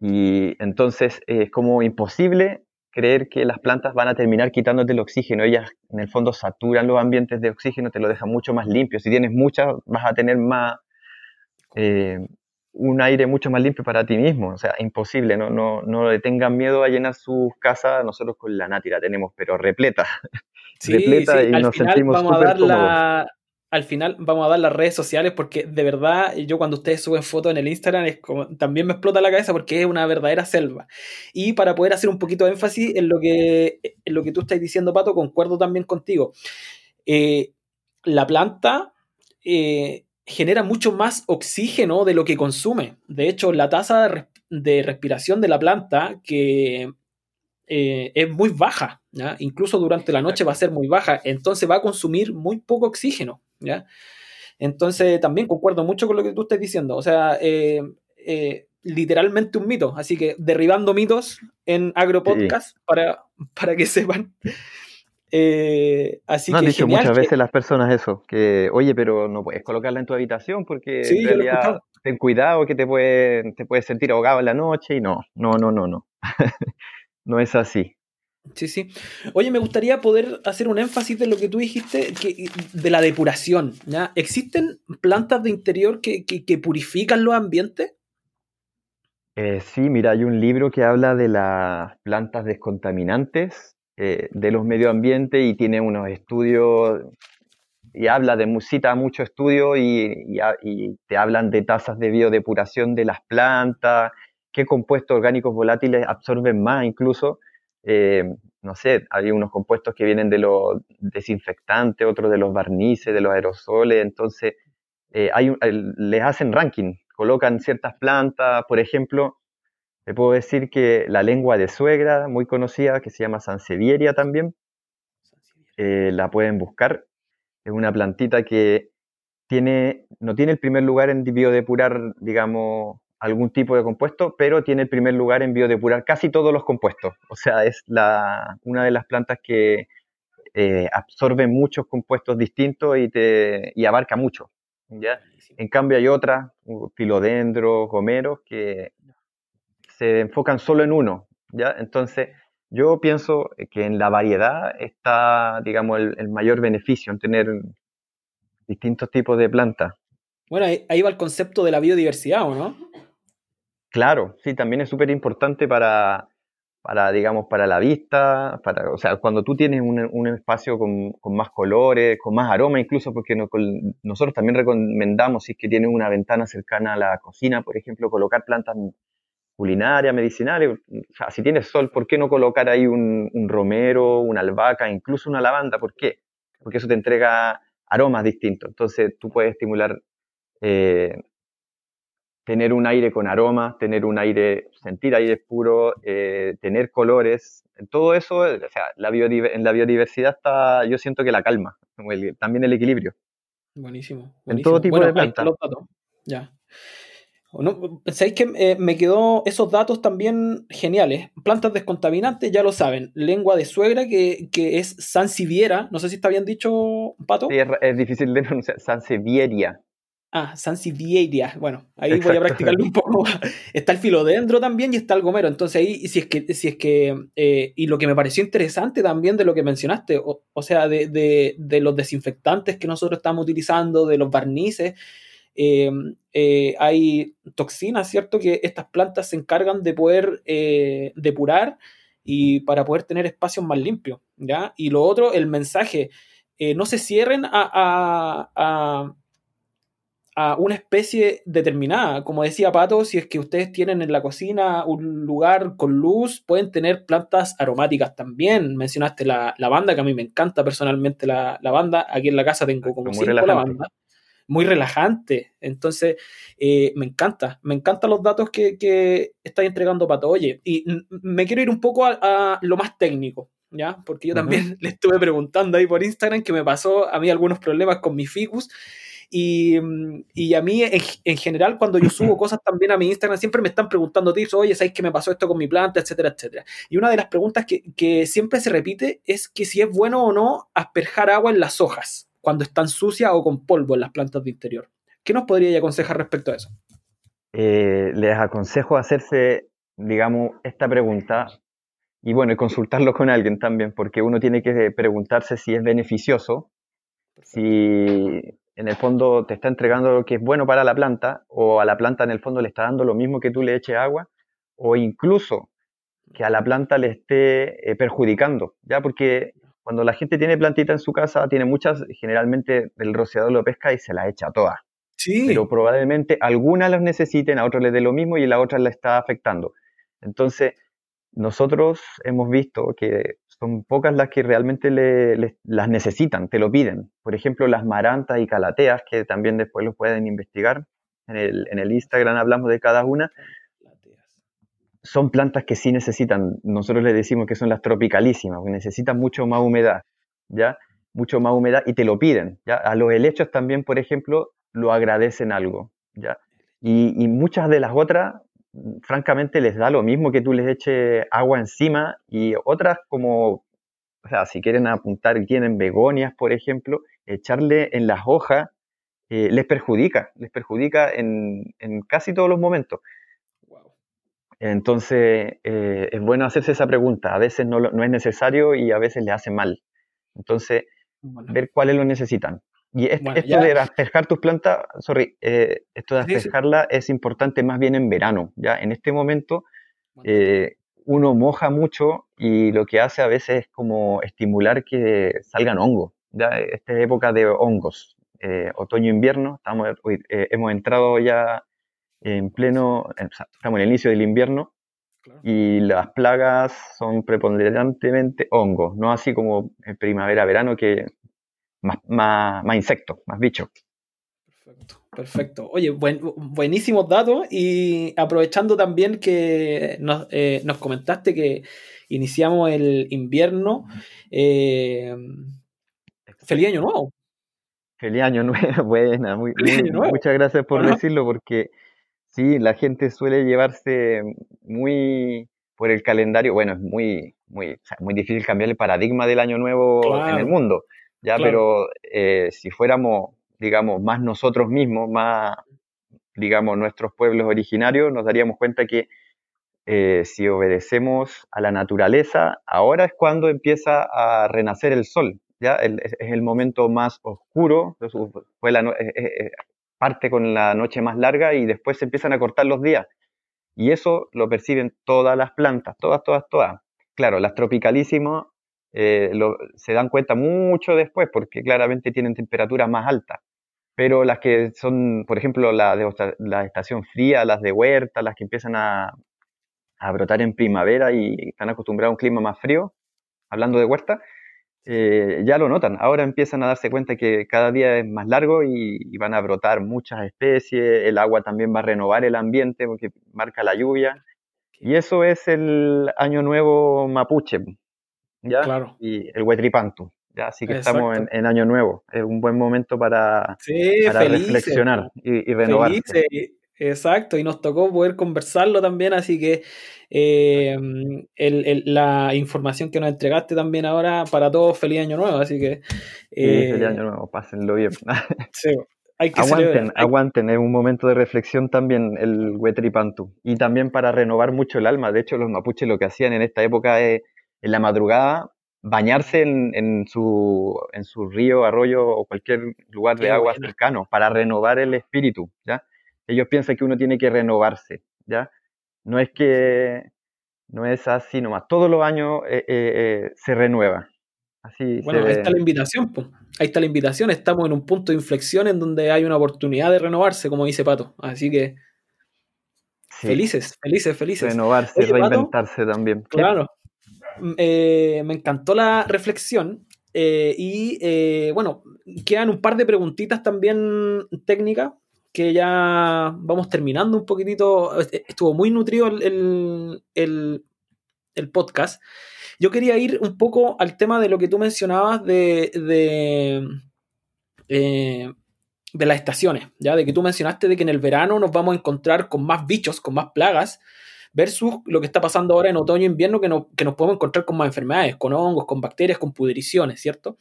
Y entonces es como imposible creer que las plantas van a terminar quitándote el oxígeno. Ellas en el fondo saturan los ambientes de oxígeno, te lo dejan mucho más limpio. Si tienes muchas, vas a tener más, eh, un aire mucho más limpio para ti mismo. O sea, imposible. No, no, no le tengan miedo a llenar sus casas. Nosotros con la Nati la tenemos, pero repleta. repleta y nos sentimos súper cómodos al final vamos a dar las redes sociales porque de verdad yo cuando ustedes suben fotos en el Instagram es como, también me explota la cabeza porque es una verdadera selva. Y para poder hacer un poquito de énfasis en lo que, en lo que tú estás diciendo, Pato, concuerdo también contigo. Eh, la planta eh, genera mucho más oxígeno de lo que consume. De hecho, la tasa de, respiración de la planta, que eh, es muy baja, incluso durante la noche va a ser muy baja, entonces va a consumir muy poco oxígeno. ¿Ya? Entonces también concuerdo mucho con lo que tú estás diciendo, o sea, eh, eh, literalmente un mito, así que derribando mitos en Agropodcast para, para que sepan. Eh, así no, han dicho muchas veces las personas eso, que oye, pero no puedes colocarla en tu habitación porque en realidad ten cuidado que te puedes te puedes sentir ahogado en la noche y no, no, no, no, no. no es así. Sí, sí. Oye, me gustaría poder hacer un énfasis de lo que tú dijiste, que, de la depuración. ¿Existen plantas de interior que, purifican los ambientes? Eh, sí, mira, hay un libro que habla de las plantas descontaminantes eh, de los medio ambiente y tiene unos estudios y habla de, cita mucho estudio y, y, te hablan de tasas de biodepuración de las plantas, qué compuestos orgánicos volátiles absorben más incluso. Eh, no sé, hay unos compuestos que vienen de los desinfectantes, otros de los barnices, de los aerosoles, entonces eh, hay, les hacen ranking, colocan ciertas plantas, por ejemplo, te puedo decir que la lengua de suegra, muy conocida, que se llama Sansevieria también, eh, la pueden buscar, es una plantita que tiene, no tiene el primer lugar en biodepurar, digamos, algún tipo de compuesto, pero tiene el primer lugar en biodepurar casi todos los compuestos. O sea, es la, una de las plantas que eh, absorbe muchos compuestos distintos y, te, y abarca mucho. ¿ya? En cambio hay otras, filodendros, gomeros, que se enfocan solo en uno. ¿ya? Entonces, yo pienso que en la variedad está, digamos, el, mayor beneficio en tener distintos tipos de plantas. Bueno, ahí, va el concepto de la biodiversidad, ¿o no? Claro, sí, también es súper importante para, para, digamos, para la vista, para, o sea, cuando tú tienes un, espacio con, más colores, con más aroma incluso, porque nosotros también recomendamos, si es que tienes una ventana cercana a la cocina, por ejemplo, colocar plantas culinarias, medicinales, o sea, si tienes sol, ¿por qué no colocar ahí un, romero, una albahaca, incluso una lavanda? ¿Por qué? Porque eso te entrega aromas distintos, entonces tú puedes estimular eh, tener un aire con aromas, tener un aire, sentir aire puro, eh, tener colores, todo eso, o sea, la en la biodiversidad está, yo siento que la calma, también el equilibrio. Buenísimo. En todo tipo de plantas. Ya. ¿Sabéis que eh, me quedó esos datos también geniales? Plantas descontaminantes, ya lo saben. Lengua de suegra, que, es sansevieria. No sé si está bien dicho, Pato. Sí, es, difícil de pronunciar. Sansevieria. Ah, Sansevieria. Bueno, ahí voy a practicarlo un poco. está el filodendro también y está el gomero. Entonces ahí, si es que, si es que, eh, y lo que me pareció interesante también de lo que mencionaste, o, sea, de, los desinfectantes que nosotros estamos utilizando, de los barnices, eh, eh, hay toxinas, ¿cierto? Que estas plantas se encargan de poder depurar y para poder tener espacios más limpios, ¿ya? Y lo otro, el mensaje, no se cierren a a una especie determinada. Como decía Pato, si es que ustedes tienen en la cocina un lugar con luz, pueden tener plantas aromáticas también. Mencionaste la lavanda, que a mí me encanta personalmente la lavanda. Aquí en la casa tengo como cinco lavanda. Muy relajante. Entonces, eh, me encanta. Me encantan los datos que, que está entregando Pato. Oye, y me quiero ir un poco a, lo más técnico. ¿Ya? Porque yo también le estuve preguntando ahí por Instagram que me pasó a mí algunos problemas con mi ficus Mm, y, a mí, en, general, cuando yo subo cosas también a mi Instagram, siempre me están preguntando tips, oye, ¿sabes qué me pasó esto con mi planta? Etcétera, etcétera. Y una de las preguntas que, siempre se repite es que si es bueno o no asperjar agua en las hojas cuando están sucias o con polvo en las plantas de interior. ¿Qué nos podría aconsejar respecto a eso? Eh, les aconsejo hacerse, digamos, esta pregunta y bueno, y consultarlo con alguien también, porque uno tiene que preguntarse si es beneficioso, si en el fondo te está entregando lo que es bueno para la planta, o a la planta en el fondo le está dando lo mismo que tú le eches agua, o incluso que a la planta le esté eh, perjudicando, ¿ya? Porque cuando la gente tiene plantita en su casa, tiene muchas, generalmente el rociador lo pesca y se la echa todas. Sí. Pero probablemente algunas las necesiten, a otros les dé lo mismo y la otra la está afectando. Entonces, nosotros hemos visto que son pocas las que realmente las necesitan, te lo piden. Por ejemplo, las marantas y calateas, que también después lo pueden investigar. En el, en el Instagram hablamos de cada una. Son plantas que sí necesitan, nosotros les decimos que son las tropicalísimas, que necesitan mucho más humedad, ¿ya? Mucho más humedad y te lo piden, ¿ya? A los helechos también, por ejemplo, lo agradecen algo, ¿ya? Y, y muchas de las otras francamente les da lo mismo que tú les eches agua encima y otras como, o sea, si quieren apuntar, tienen begonias, por ejemplo, echarle en las hojas eh, les perjudica, les perjudica en, casi todos los momentos. Entonces, eh, es bueno hacerse esa pregunta. A veces no, no, es necesario y a veces le hace mal. Entonces, ver cuáles lo necesitan. Y esto de despejar tus plantas, sorry, eh, esto de despejarla es importante más bien en verano, ¿ya? En este momento eh, uno moja mucho y lo que hace a veces es como estimular que salgan hongos, ¿ya? Esta es época de hongos, eh, otoño-invierno, estamos, hemos entrado ya en pleno, estamos en el inicio del invierno y las plagas son preponderantemente hongos, no así como en primavera-verano que más, insectos, más bichos. Perfecto, perfecto. Oye, buenísimos datos y aprovechando también que nos, eh, comentaste que iniciamos el invierno, eh, feliz año nuevo. Feliz año nuevo, buena, muy, muchas gracias por decirlo porque Sí, la gente suele llevarse muy por el calendario. Bueno, es muy, muy, muy difícil cambiar el paradigma del año nuevo en el mundo, ya, pero eh, si fuéramos, digamos, más nosotros mismos, más, digamos, nuestros pueblos originarios, nos daríamos cuenta que eh, si obedecemos a la naturaleza, ahora es cuando empieza a renacer el sol, ¿ya? es, el momento más oscuro, fue la, eh, eh, parte con la noche más larga y después se empiezan a cortar los días. Y eso lo perciben todas las plantas, todas, todas, todas. Claro, las tropicalísimas se dan cuenta mucho después porque claramente tienen temperaturas más altas. Pero las que son, por ejemplo, la de la estación fría, las de huerta, las que empiezan a, a brotar en primavera y están acostumbrados a un clima más frío, hablando de huerta, eh, ya lo notan. Ahora empiezan a darse cuenta que cada día es más largo y, van a brotar muchas especies, el agua también va a renovar el ambiente porque marca la lluvia. Y eso es el año nuevo mapuche, ¿ya? Claro. Y el huetripantu. ¿ya? Así que estamos en, año nuevo. Es un buen momento para, reflexionar y, renovar. Exacto, y nos tocó poder conversarlo también, así que eh, la información que nos entregaste también ahora para todos, feliz año nuevo, así que... feliz eh, año nuevo, pásenlo bien. hay que aguanten, aguanten, es un momento de reflexión también el Huetripantu, y también para renovar mucho el alma, de hecho los mapuches lo que hacían en esta época es, en la madrugada, bañarse en, su, en su río, arroyo o cualquier lugar de agua cercano para renovar el espíritu, ¿ya? ellos piensan que uno tiene que renovarse, ¿ya? No es que, no es así nomás, todos los años eh, eh, eh, se renueva. Así bueno, ahí está la invitación, pues. ahí está la invitación, estamos en un punto de inflexión en donde hay una oportunidad de renovarse, como dice Pato, así que felices, felices, felices. Renovarse, reinventarse también. Claro. Me encantó la reflexión y bueno, quedan un par de preguntitas también técnicas que ya vamos terminando un poquitito. Estuvo muy nutrido el, podcast. Yo quería ir un poco al tema de lo que tú mencionabas de, de, eh, de las estaciones, ¿ya? De que tú mencionaste de que en el verano nos vamos a encontrar con más bichos, con más plagas, versus lo que está pasando ahora en otoño e invierno, que, que nos podemos encontrar con más enfermedades, con hongos, con bacterias, con pudriciones, ¿cierto?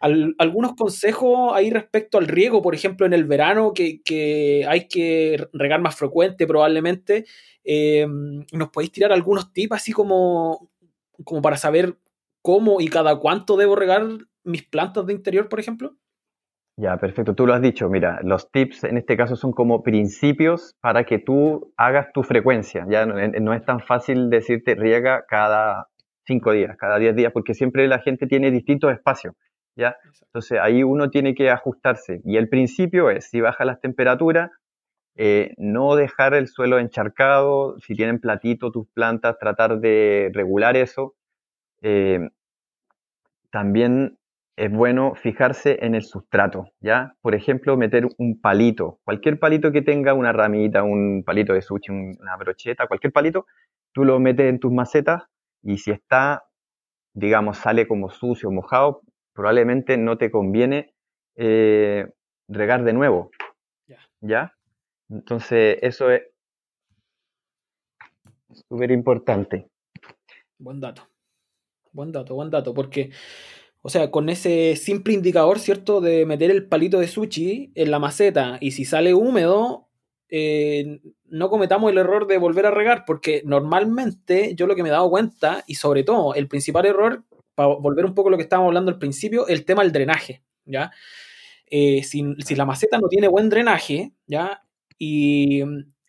algunos consejos ahí respecto al riego, por ejemplo, en el verano, que, hay que regar más frecuente probablemente. Eh, ¿Nos podéis tirar algunos tips así como, como para saber cómo y cada cuánto debo regar mis plantas de interior, por ejemplo? Ya, perfecto. Tú lo has dicho. Mira, los tips en este caso son como principios para que tú hagas tu frecuencia. Ya no, es tan fácil decirte riega cada cinco días, cada diez días, porque siempre la gente tiene distintos espacios. ¿ya? Entonces ahí uno tiene que ajustarse. Y el principio es, si baja las temperaturas, eh, no dejar el suelo encharcado, si tienen platito tus plantas, tratar de regular eso. Eh, también es bueno fijarse en el sustrato, ¿ya? Por ejemplo, meter un palito, cualquier palito que tenga una ramita, un palito de sushi, una brocheta, cualquier palito, tú lo metes en tus macetas y si está, digamos, sale como sucio, mojado, probablemente no te conviene eh, regar de nuevo, ¿ya? Entonces, eso es súper importante. Buen dato, buen dato, buen dato, porque o sea, con ese simple indicador, ¿cierto? De meter el palito de sushi en la maceta y si sale húmedo, eh, no cometamos el error de volver a regar, porque normalmente yo lo que me he dado cuenta, y sobre todo el principal error, para volver un poco a lo que estábamos hablando al principio, el tema del drenaje, ¿ya? Eh, si, si, la maceta no tiene buen drenaje, ¿ya? Y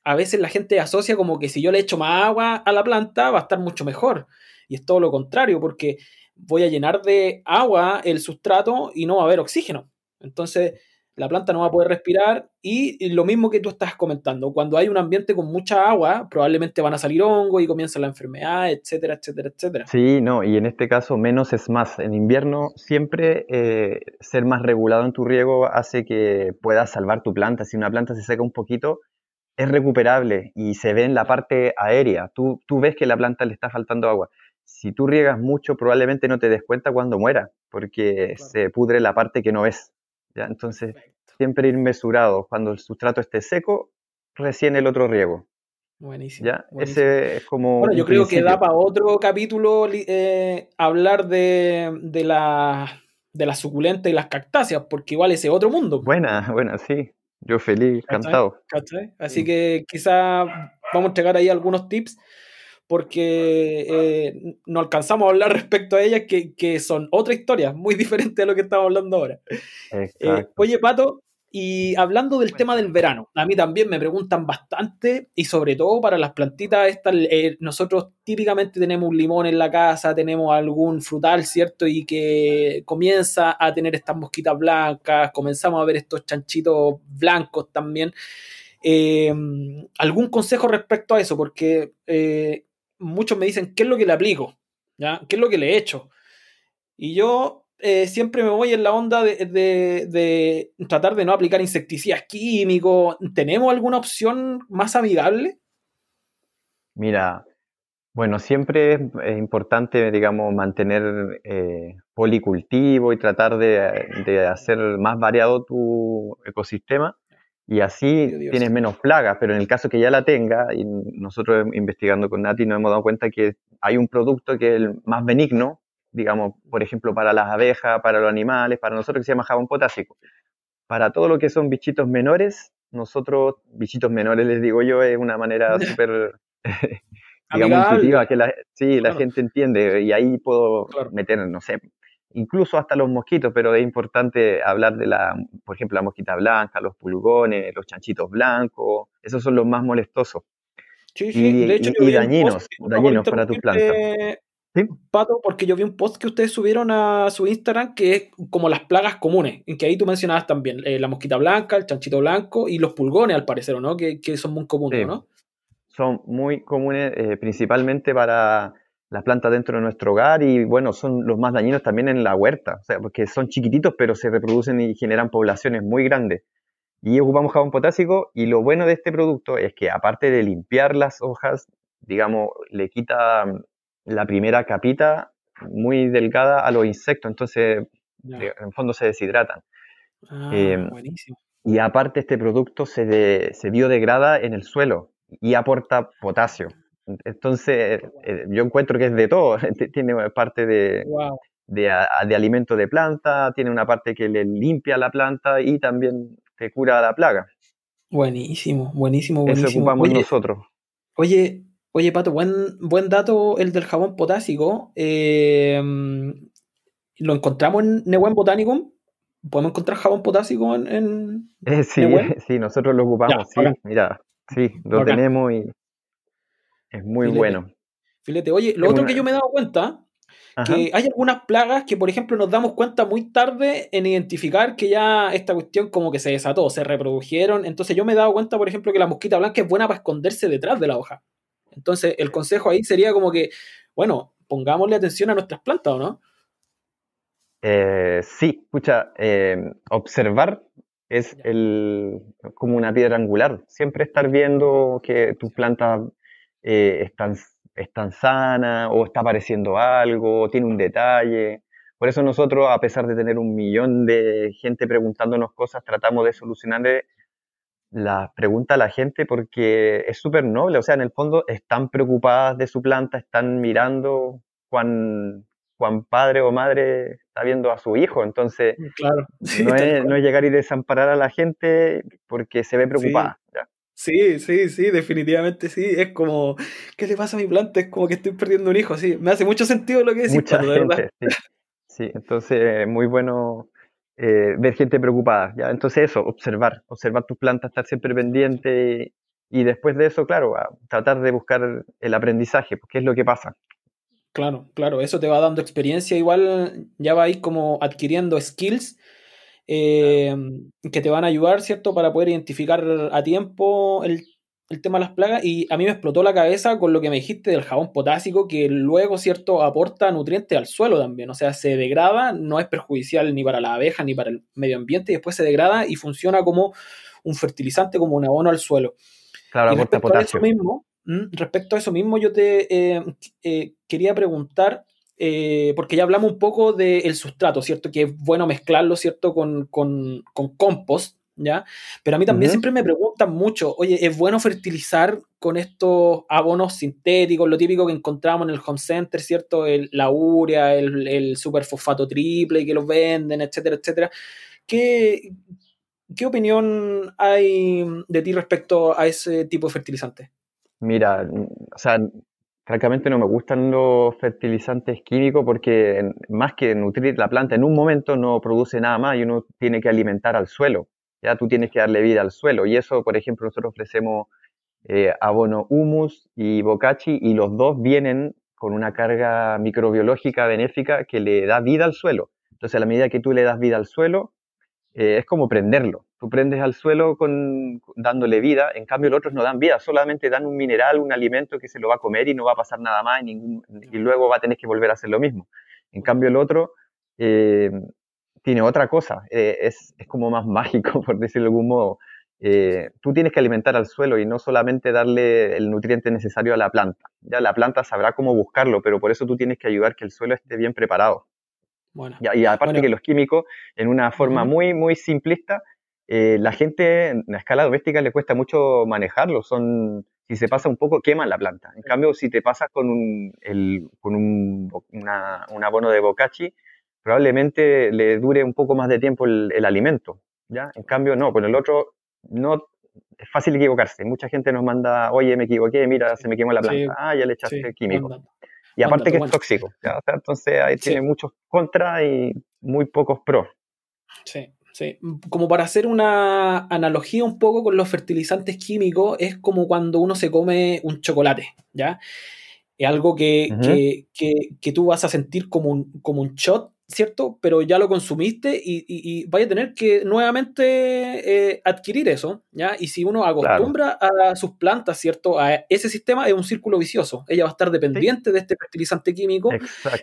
a veces la gente asocia como que si yo le echo más agua a la planta va a estar mucho mejor. Y es todo lo contrario, porque voy a llenar de agua el sustrato y no va a haber oxígeno. Entonces, la planta no va a poder respirar y lo mismo que tú estás comentando, cuando hay un ambiente con mucha agua, probablemente van a salir hongos y comienza la enfermedad, etcétera, etcétera, etcétera. Sí, no, y en este caso menos es más. En invierno siempre eh, ser más regulado en tu riego hace que puedas salvar tu planta. Si una planta se seca un poquito, es recuperable y se ve en la parte aérea. Tú, tú ves que la planta le está faltando agua si tú riegas mucho, probablemente no te des cuenta cuando muera, porque se pudre la parte que no ves. ¿ya? Entonces, siempre ir mesurado. Cuando el sustrato esté seco, recién el otro riego. Buenísimo. ¿Ya? Ese es como. Bueno, yo creo que da para otro capítulo eh, hablar de, de la de las suculentas y las cactáceas, porque igual ese es otro mundo. Buena, buena, sí. Yo feliz, encantado. Así que quizá vamos a entregar ahí algunos tips porque eh, no alcanzamos a hablar respecto a ellas, que, son otra historia, muy diferente a lo que estamos hablando ahora. Eh, oye, Pato, y hablando del tema del verano, a mí también me preguntan bastante y sobre todo para las plantitas estas, eh, nosotros típicamente tenemos un limón en la casa, tenemos algún frutal, ¿cierto? Y que comienza a tener estas mosquitas blancas, comenzamos a ver estos chanchitos blancos también. Eh, ¿Algún consejo respecto a eso? Porque eh, muchos me dicen, ¿qué es lo que le aplico? ¿Ya? ¿Qué es lo que le he hecho? Y yo eh, siempre me voy en la onda de, tratar de no aplicar insecticidas químicos. ¿Tenemos alguna opción más amigable? Mira, bueno, siempre es importante, digamos, mantener eh, policultivo y tratar de, hacer más variado tu ecosistema y así tienes menos plagas, pero en el caso que ya la tenga, y nosotros investigando con Nati nos hemos dado cuenta que hay un producto que es el más benigno, digamos, por ejemplo, para las abejas, para los animales, para nosotros que se llama jabón potásico. Para todo lo que son bichitos menores, nosotros, bichitos menores les digo yo, es una manera súper, digamos, intuitiva que la, sí, la gente entiende y ahí puedo meter, no sé, incluso hasta los mosquitos, pero es importante hablar de la, por ejemplo, la mosquita blanca, los pulgones, los chanchitos blancos, esos son los más molestosos. Sí, sí, y, de hecho, y dañinos, dañinos para tus plantas. Pato, porque yo vi un post que ustedes subieron a su Instagram que es como las plagas comunes, en que ahí tú mencionabas también eh, la mosquita blanca, el chanchito blanco y los pulgones, al parecer, ¿no? Que, son muy comunes, ¿no? Son muy comunes, eh, principalmente para las plantas dentro de nuestro hogar y, bueno, son los más dañinos también en la huerta, o sea, porque son chiquititos, pero se reproducen y generan poblaciones muy grandes. Y ocupamos jabón potásico y lo bueno de este producto es que aparte de limpiar las hojas, digamos, le quita la primera capita muy delgada a los insectos, entonces en fondo se deshidratan. Ah, em, buenísimo. Y aparte este producto se, se, biodegrada en el suelo y aporta potasio. Entonces eh, yo encuentro que es de todo, tiene parte de, de, de, alimento de planta, tiene una parte que le limpia la planta y también te cura la plaga. Buenísimo, buenísimo, buenísimo. Eso ocupamos nosotros. Oye, Oye, Pato, buen, buen dato el del jabón potásico. Eh, lo encontramos en Nehuen Botanicum. ¿Podemos encontrar jabón potásico en, eh, sí, sí, nosotros lo ocupamos, sí, mira, sí, lo tenemos y es muy bueno. Filete, oye, lo otro que yo me he dado cuenta, que hay algunas plagas que, por ejemplo, nos damos cuenta muy tarde en identificar que ya esta cuestión como que se desató, se reprodujeron. Entonces yo me he dado cuenta, por ejemplo, que la mosquita blanca es buena para esconderse detrás de la hoja. Entonces, el consejo ahí sería como que, bueno, pongámosle atención a nuestras plantas, ¿o no? Eh, sí, escucha, eh, observar es el, como una piedra angular. Siempre estar viendo que tus plantas eh, están, están sanas o está apareciendo algo, o tiene un detalle. Por eso nosotros, a pesar de tener un millón de gente preguntándonos cosas, tratamos de solucionarle la pregunta a la gente porque es súper noble, o sea, en el fondo están preocupadas de su planta, están mirando cuán, cuán padre o madre está viendo a su hijo, entonces mm, claro. no, es, llegar y desamparar a la gente porque se ve preocupada. Sí. Sí, sí, definitivamente sí. Es como, ¿qué le pasa a mi planta? Es como que estoy perdiendo un hijo, sí. Me hace mucho sentido lo que decís, Mucha gente, Sí. sí, entonces muy bueno eh, ver gente preocupada. ¿ya? Entonces eso, observar, observar tus plantas, estar siempre pendiente y, después de eso, claro, tratar de buscar el aprendizaje, porque es lo que pasa. Claro, claro, eso te va dando experiencia, igual ya va ir como adquiriendo skills eh, que te van a ayudar, ¿cierto? Para poder identificar a tiempo el el tema de las plagas y a mí me explotó la cabeza con lo que me dijiste del jabón potásico que luego, ¿cierto?, aporta nutrientes al suelo también, o sea, se degrada, no es perjudicial ni para la abeja ni para el medio ambiente y después se degrada y funciona como un fertilizante, como un abono al suelo. Claro, y respecto a eso mismo, respecto a eso mismo, yo te eh, eh, quería preguntar, eh, porque ya hablamos un poco del sustrato, ¿cierto? Que es bueno mezclarlo, ¿cierto? Con, con, con compost ¿ya? Pero a mí también siempre me preguntan mucho, oye, ¿es bueno fertilizar con estos abonos sintéticos, lo típico que encontramos en el home center, ¿cierto? El, la urea, el, el superfosfato triple que los venden, etcétera, etcétera. ¿Qué, ¿Qué opinión hay de ti respecto a ese tipo de fertilizante? Mira, o sea, francamente no me gustan los fertilizantes químicos porque más que nutrir la planta en un momento no produce nada más y uno tiene que alimentar al suelo. Ya tú tienes que darle vida al suelo y eso, por ejemplo, nosotros ofrecemos eh, abono humus y bocachi y los dos vienen con una carga microbiológica benéfica que le da vida al suelo. Entonces, a la medida que tú le das vida al suelo, eh, es como prenderlo. Tú prendes al suelo con, dándole vida, en cambio los otros no dan vida, solamente dan un mineral, un alimento que se lo va a comer y no va a pasar nada más y, ningún, y luego va a tener que volver a hacer lo mismo. En cambio el otro eh, tiene otra cosa, eh, es, es, como más mágico, por decirlo de algún modo. tú tienes que alimentar al suelo y no solamente darle el nutriente necesario a la planta. Ya la planta sabrá cómo buscarlo, pero por eso tú tienes que ayudar que el suelo esté bien preparado y, aparte que los químicos, en una forma muy, muy simplista, eh, la gente en la escala doméstica le cuesta mucho manejarlo. Son, si se pasa un poco, queman la planta. En cambio, si te pasas con un, el, con un, un abono de bocachi, probablemente le dure un poco más de tiempo el, el, alimento. ¿ya? En cambio, no, con el otro no es fácil equivocarse. Mucha gente nos manda, oye, me equivoqué, mira, se me quemó la planta. Ah, ya le echaste químico. Y aparte que es tóxico, entonces ahí tiene muchos contras y muy pocos pros. Sí, sí. Como para hacer una analogía un poco con los fertilizantes químicos, es como cuando uno se come un chocolate, ¿ya? Es algo que, que, que, que tú vas a sentir como un, como un shot ¿cierto? Pero ya lo consumiste y, y, vaya a tener que nuevamente eh, adquirir eso, ¿ya? Y si uno acostumbra a sus plantas, ¿cierto? A ese sistema es un círculo vicioso. Ella va a estar dependiente de este fertilizante químico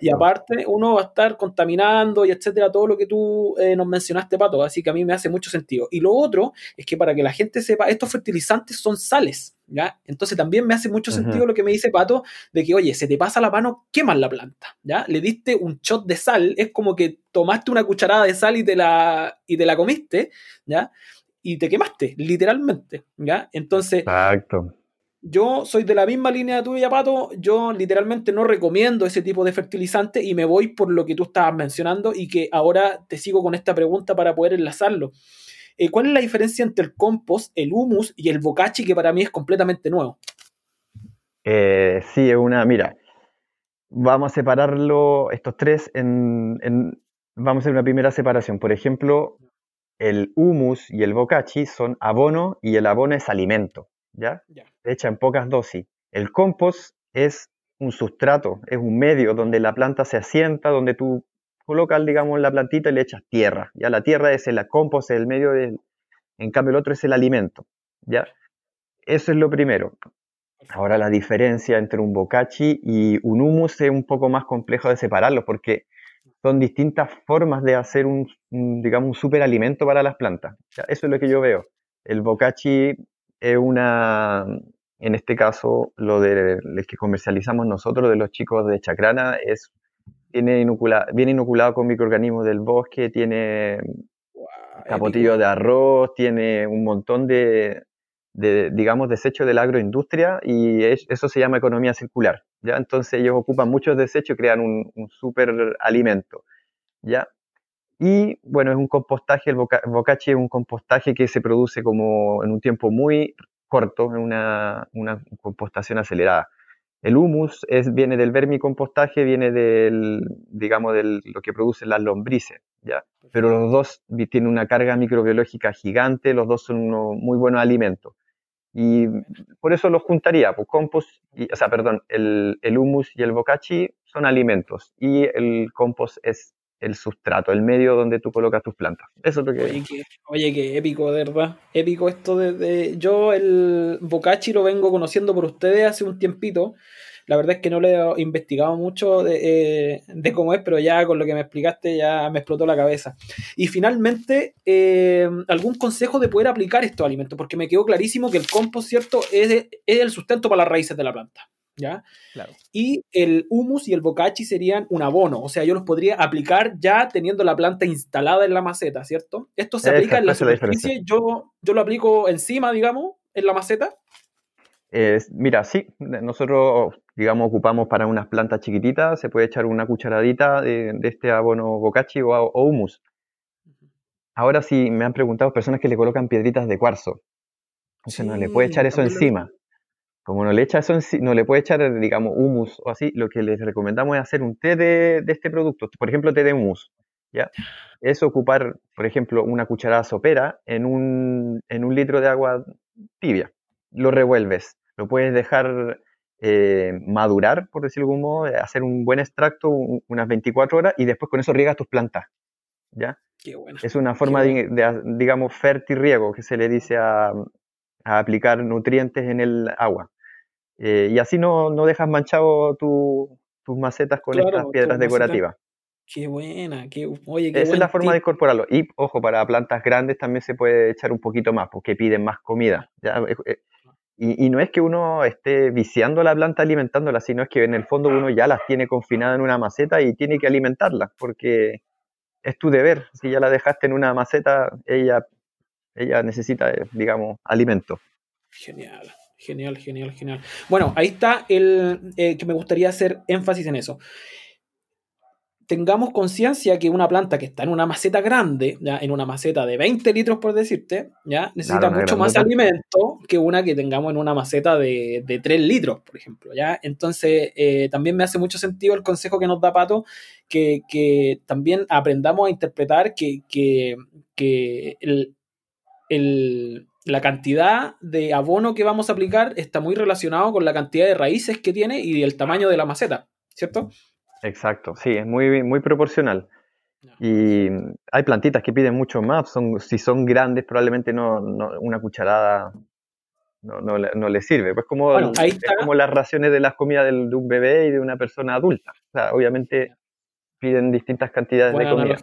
y aparte uno va a estar contaminando y etcétera, todo lo que tú eh, nos mencionaste, Pato. Así que a mí me hace mucho sentido. Y lo otro es que para que la gente sepa, estos fertilizantes son sales, ¿ya? Entonces también me hace mucho sentido lo que me dice Pato, de que, oye, se te pasa la mano, quemas la planta, ¿ya? Le diste un shot de sal, es como que tomaste una cucharada de sal y te la, y te la comiste, ¿ya? Y te quemaste, literalmente, ¿ya? Entonces... Exacto. Yo soy de la misma línea tuya, Pato. Yo literalmente no recomiendo ese tipo de fertilizante y me voy por lo que tú estabas mencionando y que ahora te sigo con esta pregunta para poder enlazarlo. Eh, ¿Cuál es la diferencia entre el compost, el humus y el bocachi, que para mí es completamente nuevo? Eh, sí, es una, mira, vamos a separarlo, estos tres, en, vamos a hacer una primera separación. Por ejemplo, el humus y el bocachi son abono y el abono es alimento, ¿ya? ya. Hecha en pocas dosis. El compost es un sustrato, es un medio donde la planta se asienta, donde tú colocas, digamos, la plantita y le echas tierra. Ya la tierra es el compost, es el medio del... En cambio, el otro es el alimento. ¿ya? Eso es lo primero. Ahora la diferencia entre un bocachi y un humus es un poco más complejo de separarlos porque son distintas formas de hacer un, digamos, un superalimento para las plantas. Eso es lo que yo veo. El bocachi es una, en este caso, lo de, el que comercializamos nosotros de los chicos de Chacrana es viene inoculado con microorganismos del bosque, tiene capotillo de arroz, tiene un montón de, de, digamos, desechos de la agroindustria y eso se llama economía circular, ¿ya? Entonces ellos ocupan muchos desechos y crean un, un super alimento, ¿ya? Y bueno, es un compostaje, el bocachi es un compostaje que se produce como en un tiempo muy corto, en una, una compostación acelerada. El humus es, viene del vermicompostaje, viene del, digamos, de lo que producen las lombrices, ¿ya? Pero los dos tienen una carga microbiológica gigante, los dos son unos muy buenos alimentos. Y por eso los juntaría, pues compost, y, o sea, perdón, el, humus y el bocachi son alimentos y el compost es el sustrato, el medio donde tú colocas tus plantas. Eso es lo que... Oye, qué, oye, épico, de verdad. Épico esto de, Yo el Bocachi lo vengo conociendo por ustedes hace un tiempito. La verdad es que no lo he investigado mucho de, eh, cómo es, pero ya con lo que me explicaste ya me explotó la cabeza. Y finalmente, eh, algún consejo de poder aplicar estos alimentos, porque me quedó clarísimo que el compost, ¿cierto?, es, es el sustento para las raíces de la planta. ¿Ya? Y el humus y el bocachi serían un abono, o sea, yo los podría aplicar ya teniendo la planta instalada en la maceta, ¿cierto? Esto se aplica en la superficie, yo, yo lo aplico encima, digamos, en la maceta. mira, sí, nosotros, digamos, ocupamos para unas plantas chiquititas, se puede echar una cucharadita de, este abono bocachi o, humus. Ahora sí, me han preguntado personas que le colocan piedritas de cuarzo. O sea, no le puede echar eso encima. Como no le echa eso, no le puede echar, digamos, humus o así, lo que les recomendamos es hacer un té de, este producto, por ejemplo, té de humus, ¿ya? Es ocupar, por ejemplo, una cucharada sopera en un, en un litro de agua tibia. Lo revuelves, lo puedes dejar eh, madurar, por decirlo de algún modo, hacer un buen extracto unas 24 horas y después con eso riegas tus plantas, ¿ya? Qué bueno. Es una forma de, de, digamos, fértil riego que se le dice a, a aplicar nutrientes en el agua. Eh, y así no, no dejas manchado tus macetas con estas piedras decorativas. Qué buena, qué, oye, Esa es la forma de incorporarlo. Y, ojo, para plantas grandes también se puede echar un poquito más, porque piden más comida. Eh, eh, y, y, no es que uno esté viciando la planta alimentándola, sino es que en el fondo uno ya las tiene confinadas en una maceta y tiene que alimentarlas, porque es tu deber. Si ya la dejaste en una maceta, ella ella necesita, digamos, alimento. Genial, genial, genial, genial. Bueno, ahí está el eh, que me gustaría hacer énfasis en eso. Tengamos conciencia que una planta que está en una maceta grande, ¿ya? en una maceta de 20 litros por decirte, ¿ya? necesita mucho más alimento que una que tengamos en una maceta de, de 3 litros, por ejemplo. ¿ya? Entonces, eh, también me hace mucho sentido el consejo que nos da Pato, que, que también aprendamos a interpretar que, que, que el, la cantidad de abono que vamos a aplicar está muy relacionado con la cantidad de raíces que tiene y el tamaño de la maceta, ¿cierto? Exacto, sí, es muy, muy proporcional. Y hay plantitas que piden mucho más, son, si son grandes probablemente no, una cucharada no, no, le sirve. Pues como, es como las raciones de las comidas de un bebé y de una persona adulta. O sea, obviamente piden distintas cantidades de comida.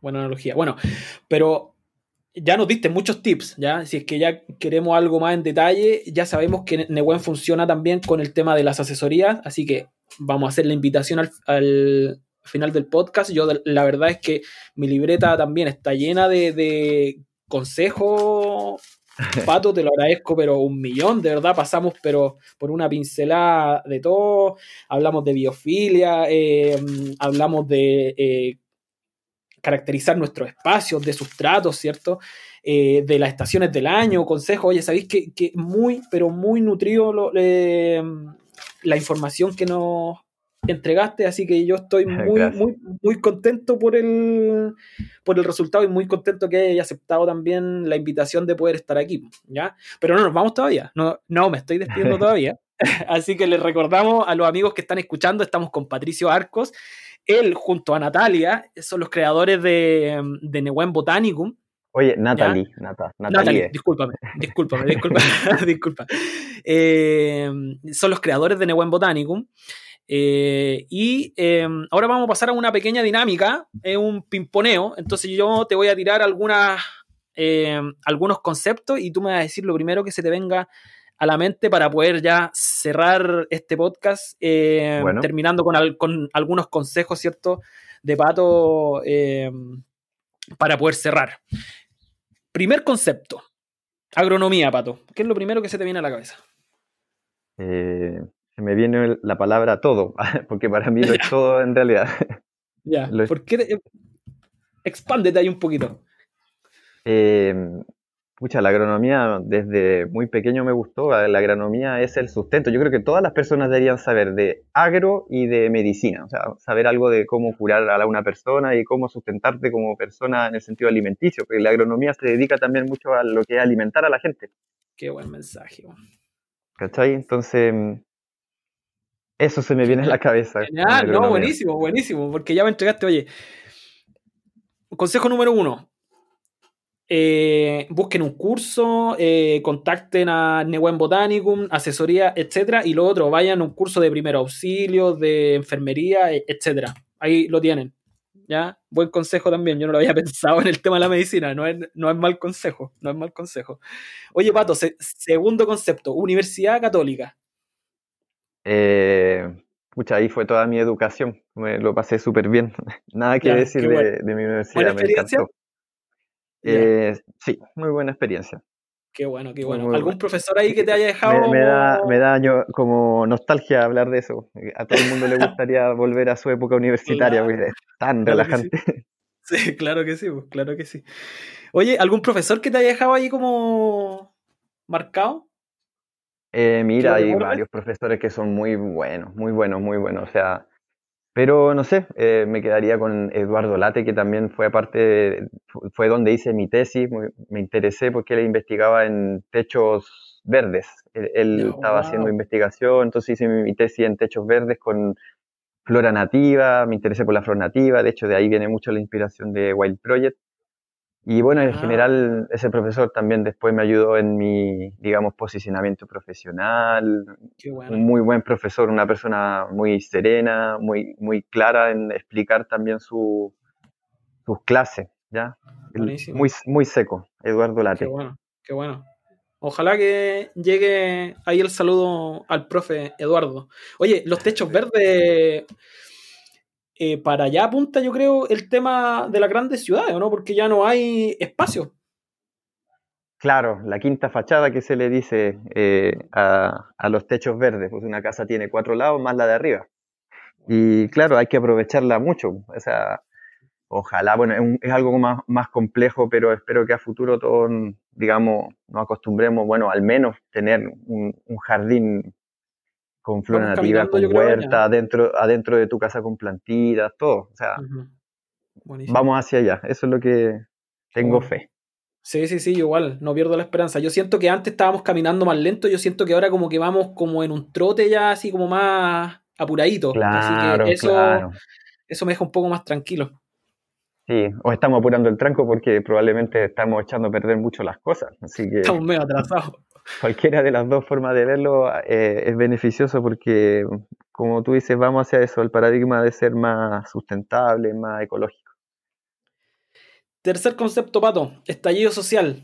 Buena analogía. Bueno, pero ya nos diste muchos tips, ¿ya? Si es que ya queremos algo más en detalle, ya sabemos que Newen funciona también con el tema de las asesorías, así que vamos a hacer la invitación al, final del podcast. Yo la verdad es que mi libreta también está llena de, consejos. Pato, te lo agradezco, pero un millón, de verdad, pasamos pero por una pincelada de todo, hablamos de biofilia, eh, hablamos de eh, caracterizar nuestros espacios, de sustratos, ¿cierto? Eh, de las estaciones del año, consejos. Oye, sabéis que, que muy, pero muy nutrido la información que nos entregaste, así que yo estoy muy, muy, muy contento por el, por el resultado y muy contento que hayas aceptado también la invitación de poder estar aquí, ¿ya? Pero no nos vamos todavía, no, no me estoy despidiendo todavía, así que les recordamos a los amigos que están escuchando, estamos con Patricio Arcos, él junto a Natalia son los creadores de, de Neuen Botanicum. Oye, Natalie, Nata, Natalie. discúlpame, discúlpame, discúlpame, disculpa. Eh, son los creadores de Neuen Botanicum. Eh, y em, ahora vamos a pasar a una pequeña dinámica, es un pimponeo. Entonces yo te voy a tirar algunas, em, algunos conceptos y tú me vas a decir lo primero que se te venga a la mente para poder ya cerrar este podcast, eh, terminando con, con, algunos consejos, ¿cierto? De Pato eh, para poder cerrar. Primer concepto, agronomía, Pato. ¿Qué es lo primero que se te viene a la cabeza? Eh, me viene la palabra todo, porque para mí lo es todo en realidad. Ya, ¿por qué? Expándete ahí un poquito. Pucha, la agronomía desde muy pequeño me gustó. La agronomía es el sustento. Yo creo que todas las personas deberían saber de agro y de medicina. O sea, saber algo de cómo curar a una persona y cómo sustentarte como persona en el sentido alimenticio. Porque la agronomía se dedica también mucho a lo que es alimentar a la gente. Qué buen mensaje. ¿Cachai? Entonces, eso se me viene a la cabeza. Genial, no, buenísimo, buenísimo. Porque ya me entregaste, oye. Consejo número uno eh, busquen un curso, eh, contacten a Neuen Botanicum, asesoría, etcétera, y lo otro, vayan a un curso de primer auxilio, de enfermería, e, etcétera. Ahí lo tienen. ¿Ya? Buen consejo también. Yo no lo había pensado en el tema de la medicina. No es, no es mal consejo. No es mal consejo. Oye, Pato, segundo concepto. Universidad Católica. Eh, pucha, ahí fue toda mi educación, me lo pasé súper bien. Nada que decir de, mi universidad, me encantó. Eh, sí, muy buena experiencia. Qué bueno, qué bueno. ¿Algún profesor ahí que te haya dejado? Me, da, me da como nostalgia hablar de eso. A todo el mundo le gustaría volver a su época universitaria, es tan relajante. Sí. claro que sí, pues, claro que sí. Oye, ¿algún profesor que te haya dejado ahí como marcado? Eh, mira, hay varios profesores que son muy buenos, muy buenos, muy buenos. O sea, pero no sé, eh, me quedaría con Eduardo Late, que también fue aparte, fue donde hice mi tesis, me interesé porque él investigaba en techos verdes. Él, estaba haciendo investigación, entonces hice mi, tesis en techos verdes con flora nativa, me interesé por la flora nativa, de hecho de ahí viene mucho la inspiración de Wild Project. Y bueno, en ah. general ese profesor también después me ayudó en mi, digamos, posicionamiento profesional. Un muy buen profesor, una persona muy serena, muy, muy clara en explicar también su, sus clases, ¿ya? Muy, muy seco, Eduardo Late. Qué bueno, qué bueno. Ojalá que llegue ahí el saludo al profe Eduardo. Oye, los techos verdes eh, para allá apunta, yo creo, el tema de las grandes ciudades, ¿no? Porque ya no hay espacio. Claro, la quinta fachada que se le dice eh, a, los techos verdes, pues una casa tiene cuatro lados más la de arriba. Y claro, hay que aprovecharla mucho. O sea, ojalá, bueno, es, algo más, más complejo, pero espero que a futuro todos, digamos, nos acostumbremos, bueno, al menos tener un jardín con flora nativa, con huerta, adentro, adentro de tu casa con plantitas, todo. O sea, vamos hacia allá. Eso es lo que tengo fe. Sí, sí, sí, igual, no pierdo la esperanza. Yo siento que antes estábamos caminando más lento, yo siento que ahora como que vamos como en un trote ya así como más apuradito. Claro, así que eso, eso me deja un poco más tranquilo. Sí, o estamos apurando el tranco porque probablemente estamos echando a perder mucho las cosas. Así que... Estamos medio atrasados cualquiera de las dos formas de verlo eh, es beneficioso porque, como tú dices, vamos hacia eso, el paradigma de ser más sustentable, más ecológico. Tercer concepto, Pato, estallido social.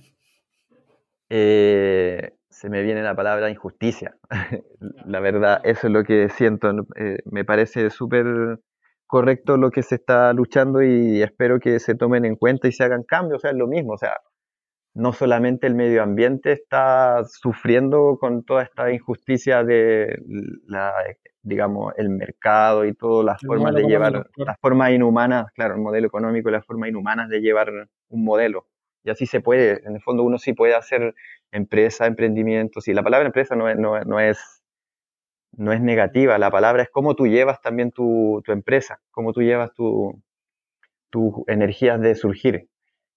Eh, se me viene la palabra injusticia. la verdad, eso es lo que siento. Eh, me parece súper correcto lo que se está luchando y espero que se tomen en cuenta y se hagan cambios. O sea, es lo mismo. O sea, no solamente el medio ambiente está sufriendo con toda esta injusticia de la, digamos, el mercado y todas las formas de llevar, las formas inhumanas, claro, el modelo económico y las formas inhumanas de llevar un modelo. Y así se puede, en el fondo uno sí puede hacer empresa, emprendimiento, sí, la palabra empresa no es, no, es, no es negativa, la palabra es cómo tú llevas también tu, tu empresa, cómo tú llevas tus energías de surgir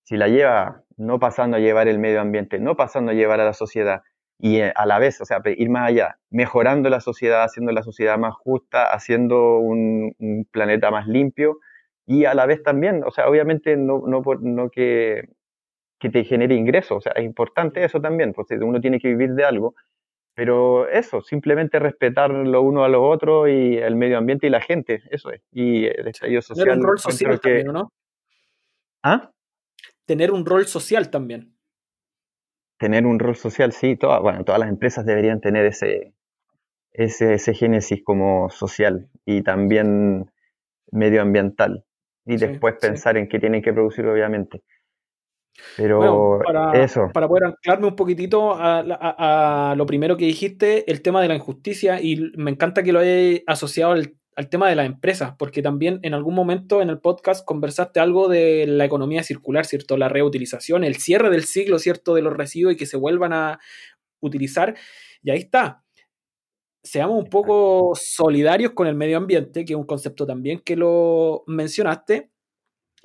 si la lleva no pasando a llevar el medio ambiente, no pasando a llevar a la sociedad y eh, a la vez, o sea, ir más allá, mejorando la sociedad, haciendo la sociedad más justa, haciendo un, planeta más limpio y a la vez también, o sea, obviamente no, no, no que, que te genere ingresos, o sea, es importante eso también, porque uno tiene que vivir de algo, pero eso, simplemente respetar lo uno a lo otro y el medio ambiente y la gente, eso es. Y el estallido social. un rol social también, ¿no? ¿Ah? Tener un rol social también. Tener un rol social, sí, todas, bueno, todas las empresas deberían tener ese, ese, génesis como social y también medioambiental. Y después pensar en qué tienen que producir, obviamente. Pero para, eso. Para poder anclarme un poquitito a, a, lo primero que dijiste, el tema de la injusticia, y me encanta que lo hayas asociado al al tema de las empresas, porque también en algún momento en el podcast conversaste algo de la economía circular, ¿cierto? La reutilización, el cierre del ciclo, ¿cierto? De los residuos y que se vuelvan a utilizar. Y ahí está. Seamos un poco solidarios con el medio ambiente, que es un concepto también que lo mencionaste.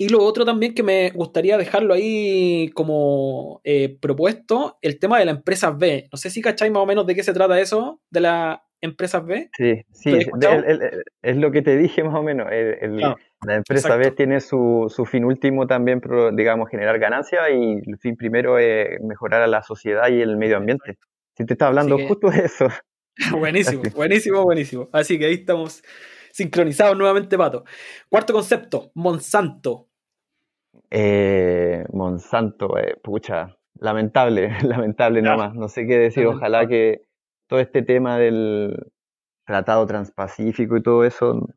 Y lo otro también que me gustaría dejarlo ahí como eh, propuesto, el tema de la empresa B. No sé si cacháis más o menos de qué se trata eso, de la empresas B. Sí, sí, es lo que te dije más o menos. la empresa B tiene su, fin último también, digamos, generar ganancias y el fin primero es mejorar a la sociedad y el medio ambiente. Si te está hablando justo de eso. Buenísimo, buenísimo, buenísimo. Así que ahí estamos sincronizados nuevamente, Pato. Cuarto concepto, Monsanto. Eh, Monsanto, eh, pucha, lamentable, lamentable nomás. No sé qué decir. Ojalá que todo este tema del, tratado transpacífico y todo eso.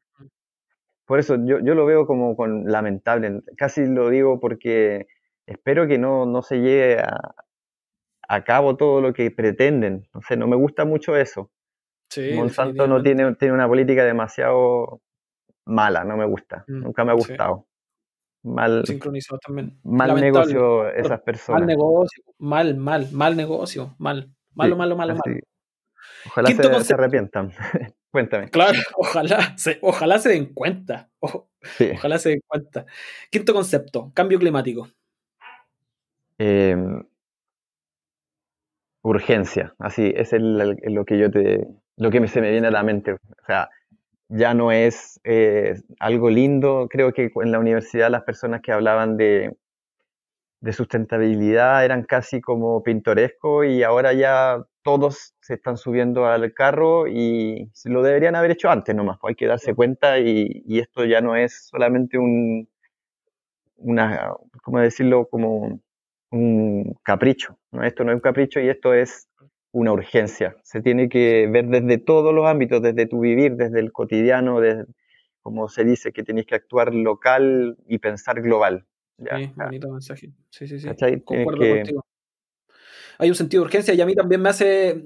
Por eso yo, yo lo veo como con lamentable, casi lo digo porque espero que no, no se llegue a, a cabo todo lo que pretenden. No sé, no me gusta mucho eso. Monsanto no tiene, tiene una política demasiado mala, no me gusta. Mm, Nunca me ha gustado. Mal, Sincronizado también. Mal negocio esas personas. Mal negocio, mal, mal, mal negocio, mal. Malo, malo, malo, malo. Ojalá se, se, arrepientan. Cuéntame. Claro, ojalá se, ojalá se den cuenta. Ojalá se den cuenta. Quinto concepto, cambio climático. Eh, urgencia, así es lo que yo te, lo que se me viene a la mente. O sea, ya no es eh, algo lindo. Creo que en la universidad las personas que hablaban de, de sustentabilidad eran casi como pintoresco y ahora ya todos se están subiendo al carro y lo deberían haber hecho antes nomás. Pues hay que darse cuenta y, y esto ya no es solamente un, una, ¿cómo decirlo? Como un capricho. ¿no? Esto no es un capricho y esto es una urgencia. Se tiene que ver desde todos los ámbitos, desde tu vivir, desde el cotidiano, desde, como se dice, que tienes que actuar local y pensar global. sí, bonito mensaje. Sí, sí, sí. Concuerdo contigo. Hay un sentido de urgencia y a mí también me hace,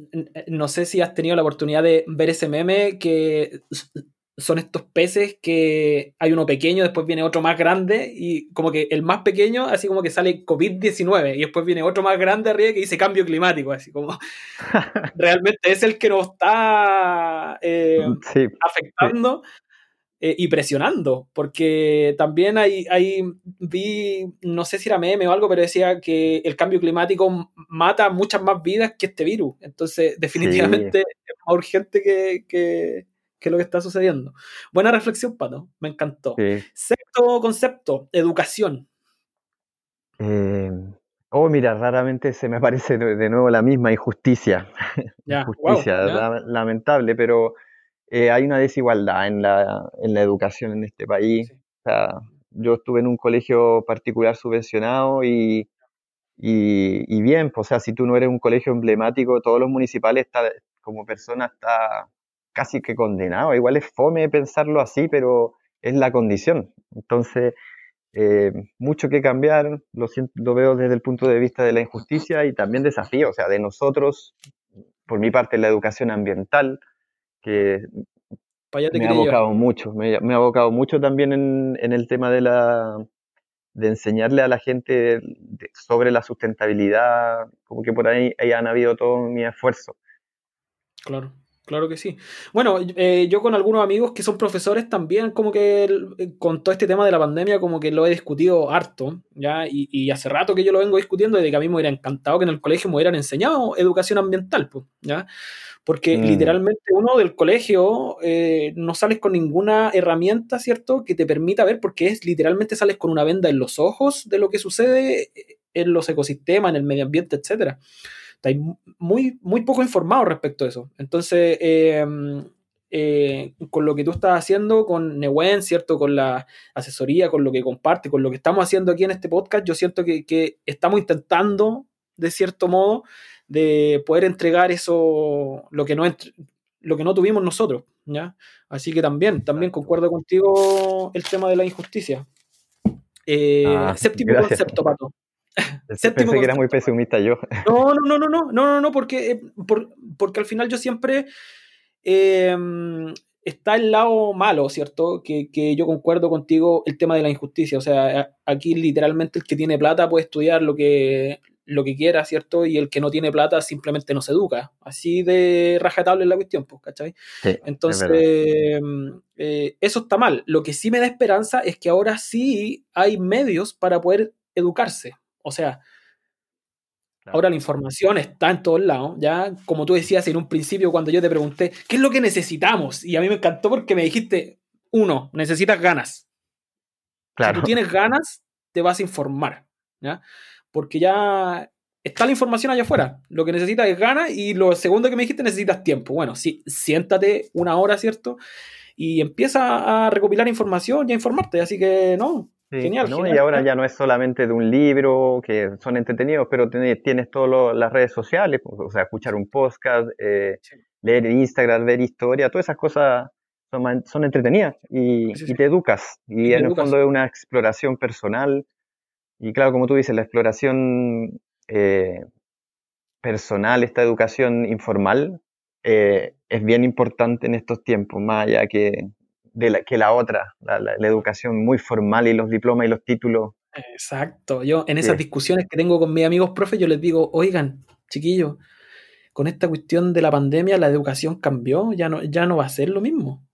no sé si has tenido la oportunidad de ver ese meme que son estos peces que hay uno pequeño, después viene otro más grande y como que el más pequeño, así como que sale COVID-19 y después viene otro más grande arriba que dice cambio climático, así como realmente es el que nos está eh, afectando eh, y presionando, porque también hay, hay, vi, no sé si era meme o algo, pero decía que el cambio climático mata muchas más vidas que este virus, entonces definitivamente es más urgente que qué es lo que está sucediendo. Buena reflexión, Pato, me encantó. Sexto concepto, educación. Eh, oh, mira, raramente se me aparece de nuevo la misma injusticia. injusticia, lamentable, pero eh, hay una desigualdad en la, en la educación en este país. yo estuve en un colegio particular subvencionado y, y, bien, pues, o sea, si tú no eres un colegio emblemático, todos los municipales está, como persona está casi que condenado. Igual es fome pensarlo así, pero es la condición. Entonces, eh, mucho que cambiar, lo, lo, veo desde el punto de vista de la injusticia y también desafío, o sea, de nosotros, por mi parte, la educación ambiental, que me ha abocado mucho, me, ha abocado mucho también en, en, el tema de la de enseñarle a la gente sobre la sustentabilidad, como que por ahí, ahí han habido todo mi esfuerzo. Claro. Claro que sí. Bueno, eh, yo con algunos amigos que son profesores también, como que eh, con todo este tema de la pandemia, como que lo he discutido harto, ¿ya? Y, hace rato que yo lo vengo discutiendo, desde que a mí me hubiera encantado que en el colegio me hubieran enseñado educación ambiental, ¿ya? Porque mm. literalmente uno del colegio eh, no sales con ninguna herramienta, ¿cierto? Que te permita ver, porque es literalmente sales con una venda en los ojos de lo que sucede en los ecosistemas, en el medio ambiente, etcétera estáis muy, muy poco informado respecto a eso. Entonces, em, eh, con lo que tú estás haciendo con Newen, ¿cierto? Con la asesoría, con lo que comparte, con lo que estamos haciendo aquí en este podcast, yo siento que, estamos intentando, de cierto modo, de poder entregar eso, lo que no, lo que no tuvimos nosotros, ¿ya? Así que también, también concuerdo contigo el tema de la injusticia. Eh, ah, séptimo concepto, Pato. Pensé que era muy pesimista yo. No, no, no, no, no, no, no, porque, eh, porque al final yo siempre em, está el lado malo, ¿cierto? Que, yo concuerdo contigo el tema de la injusticia. O sea, aquí literalmente el que tiene plata puede estudiar lo que, lo que quiera, ¿cierto? Y el que no tiene plata simplemente no se educa. Así de rajatable es la cuestión, pues, ¿cachai? Entonces, em, eh, eso está mal. Lo que sí me da esperanza es que ahora sí hay medios para poder educarse. O sea, ahora la información está en todos lados, ya como tú decías en un principio cuando yo te pregunté, ¿qué es lo que necesitamos? Y a mí me encantó porque me dijiste, uno, necesitas ganas. Claro. Si tú tienes ganas, te vas a informar, ¿ya? Porque ya está la información allá afuera. Lo que necesitas es ganas y lo segundo que me dijiste, necesitas tiempo. Bueno, sí, siéntate una hora, ¿cierto? Y empieza a recopilar información y a informarte. Así que, no, genial, Y ahora ya no es solamente de un libro, que son entretenidos, pero tienes, tienes todas las redes sociales, o sea, escuchar un podcast, eh, leer Instagram, ver historia, todas esas cosas son, entretenidas y, te educas. Y, en el fondo es una exploración personal. Y claro, como tú dices, la exploración eh, personal, esta educación informal, eh, es bien importante en estos tiempos, más allá que, de la, que la otra, la, educación muy formal y los diplomas y los títulos. Exacto. Yo en esas discusiones que tengo con mis amigos profes, yo les digo, oigan, chiquillos, con esta cuestión de la pandemia la educación cambió, ya no, ya no va a ser lo mismo.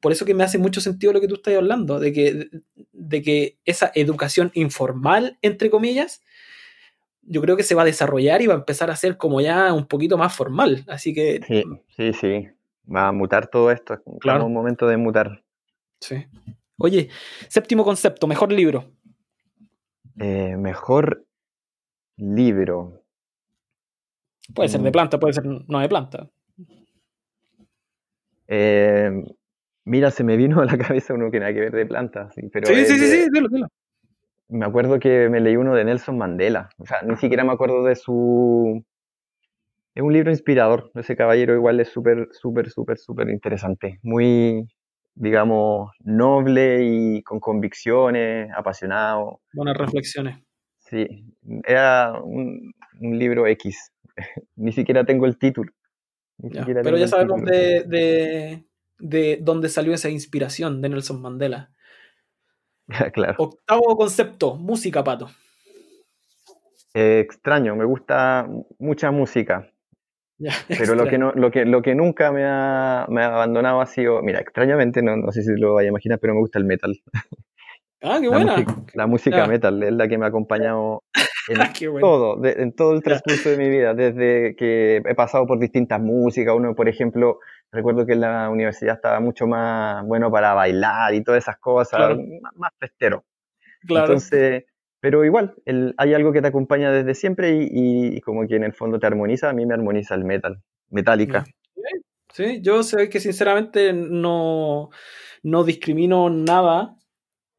Por eso que me hace mucho sentido lo que tú estás hablando, de que, de que esa educación informal, entre comillas, yo creo que se va a desarrollar y va a empezar a ser como ya un poquito más formal. Así que. Sí, sí, sí. Va a mutar todo esto. Claro. un momento de mutar. Sí. Oye, séptimo concepto, mejor libro. Eh, mejor libro. Puede ser de mm. planta, puede ser no de planta. Eh, mira, se me vino a la cabeza uno que nada que ver de planta. Sí, pero sí, sí, sí, sí, dilo, dilo. Me acuerdo que me leí uno de Nelson Mandela. O sea, ni siquiera me acuerdo de su. Es un libro inspirador. Ese caballero igual es súper, súper, súper, súper interesante. Muy, digamos, noble y con convicciones, apasionado. Buenas reflexiones. Sí, era un, libro X. Ni siquiera tengo el título. pero ya sabemos de, de, dónde salió esa inspiración de Nelson Mandela. claro. Octavo concepto, música, Pato. Eh, extraño, me gusta mucha música. pero lo que, no, lo, que, lo que nunca me ha, me ha abandonado ha sido, mira, extrañamente, no, no sé si lo vaya a imaginar, pero me gusta el metal. Ah, qué buena. La música, metal es la que me ha acompañado en todo, en todo el transcurso de mi vida, desde que he pasado por distintas músicas. Uno, por ejemplo, recuerdo que en la universidad estaba mucho más bueno para bailar y todas esas cosas, más, festero. Claro. Entonces, pero igual, hay algo que te acompaña desde siempre y, como que en el fondo te armoniza, a mí me armoniza el metal, metálica. Sí, yo sé que sinceramente no, no discrimino nada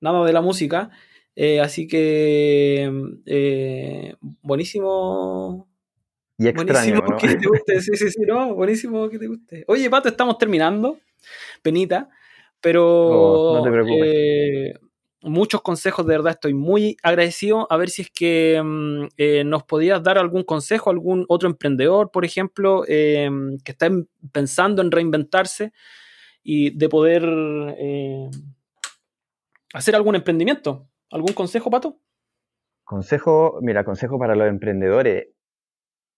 nada de la música. Eh, así que eh, buenísimo. Y extraño, buenísimo que te guste, sí, sí, sí, no, buenísimo que te guste. Oye, Pato, estamos terminando, penita, pero no, te preocupes. Eh, muchos consejos, de verdad, estoy muy agradecido. A ver si es que mm, nos podías dar algún consejo, algún otro emprendedor, por ejemplo, que está pensando en reinventarse y de poder hacer algún emprendimiento. ¿Algún consejo, Pato? Consejo, mira, consejo para los emprendedores.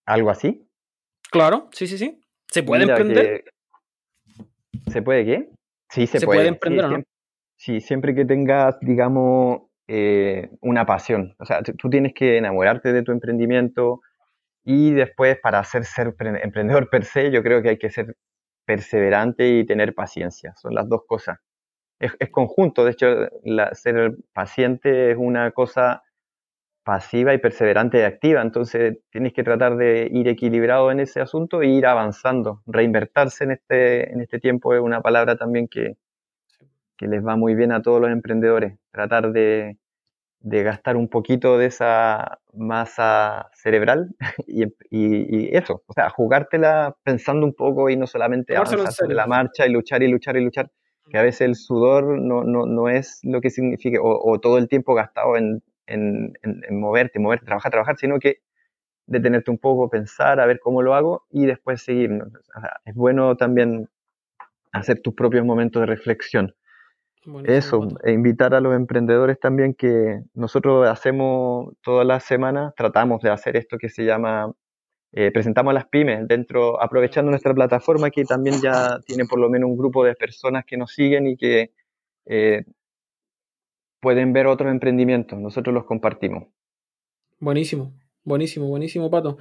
¿Algo así? Claro, sí, sí, sí. ¿Se puede emprender? ¿Se puede qué? Sí, se, puede. emprender, sí, ¿no? Sí, siempre que tengas, digamos, eh, una pasión. O sea, tú tienes que enamorarte de tu emprendimiento y después para ser, ser emprendedor per se, yo creo que hay que ser perseverante y tener paciencia. Son las dos cosas es, conjunto. De hecho, ser paciente es una cosa pasiva y perseverante activa. Entonces, tienes que tratar de ir equilibrado en ese asunto e ir avanzando. Reinvertirse en este, en este tiempo es una palabra también que, que les va muy bien a todos los emprendedores. Tratar de, de gastar un poquito de esa masa cerebral y, y, eso, o sea, jugártela pensando un poco y no solamente avanzar sobre la marcha y luchar y luchar y luchar, que a veces el sudor no, no, no es lo que significa, o, todo el tiempo gastado en, en, en, moverte, moverte, trabajar, trabajar, sino que detenerte un poco, pensar, a ver cómo lo hago y después seguir. es bueno también hacer tus propios momentos de reflexión. Eso, e invitar a los emprendedores también que nosotros hacemos todas las semanas, tratamos de hacer esto que se llama eh, presentamos a las pymes dentro, aprovechando nuestra plataforma que también ya tiene por lo menos un grupo de personas que nos siguen y que eh, pueden ver otros emprendimientos. Nosotros los compartimos. Buenísimo, buenísimo, buenísimo, Pato.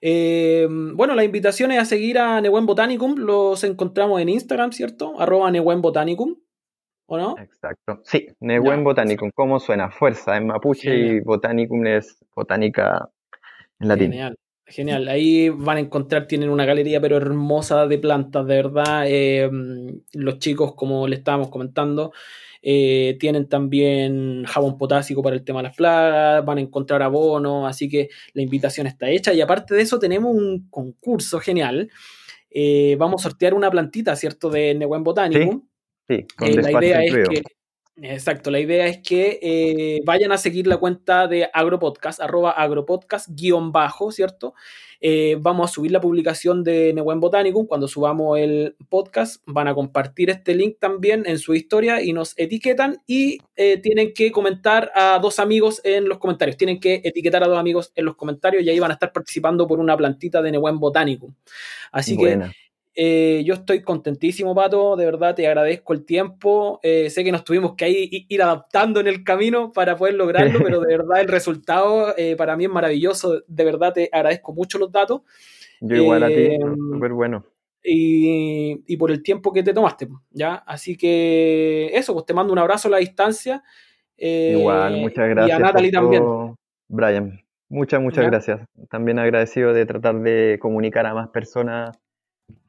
Eh, bueno, la invitación es a seguir a Nehuen Botanicum. Los encontramos en Instagram, ¿cierto? Arroba Nehuen Botanicum. ¿O no? Exacto. Sí, Nehuen Botanicum. ¿Cómo suena? Fuerza en mapuche y Botanicum es botánica en latín. Genial. Genial, ahí van a encontrar, tienen una galería pero hermosa de plantas, de verdad. Eh, los chicos, como le estábamos comentando, eh, tienen también jabón potásico para el tema de las plagas, van a encontrar abono, así que la invitación está hecha. Y aparte de eso, tenemos un concurso genial eh, vamos a sortear una plantita, ¿cierto? De Nehuen Botanicum. Sí, con eh, la idea es que Exacto, la idea es que eh, vayan a seguir la cuenta de Agropodcast, arroba agropodcast guion bajo, ¿cierto? Eh, vamos a subir la publicación de Nehuen Botanicum cuando subamos el podcast. Van a compartir este link también en su historia y nos etiquetan y eh, tienen que comentar a dos amigos en los comentarios. Tienen que etiquetar a dos amigos en los comentarios y ahí van a estar participando por una plantita de Nehuen Botanicum. Así que eh, yo estoy contentísimo, Pato, de verdad te agradezco el tiempo. Eh, sé que nos tuvimos que ir, adaptando en el camino para poder lograrlo, pero de verdad el resultado eh, para mí es maravilloso. De verdad te agradezco mucho los datos. Yo igual a ti, súper bueno. Y, por el tiempo que te tomaste, ¿ya? Así que eso, pues te mando un abrazo a la distancia. igual, muchas gracias. Y a Natalie también. Brian, muchas, muchas gracias. También agradecido de tratar de comunicar a más personas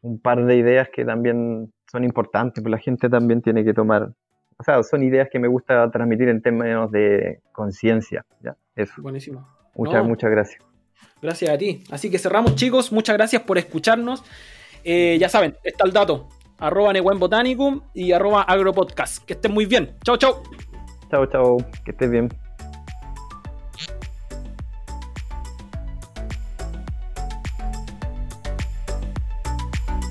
un par de ideas que también son importantes, pues la gente también tiene que tomar, o sea, son ideas que me gusta transmitir en términos de conciencia, ¿ya? Eso. Buenísimo. Muchas, muchas gracias. Gracias a ti. Así que cerramos, chicos. Muchas gracias por escucharnos. Eh, ya saben, está el dato. Arroba Botanicum y arroba Agropodcast. Que estén muy bien. Chao, chao. Chao, chao. Que estés bien.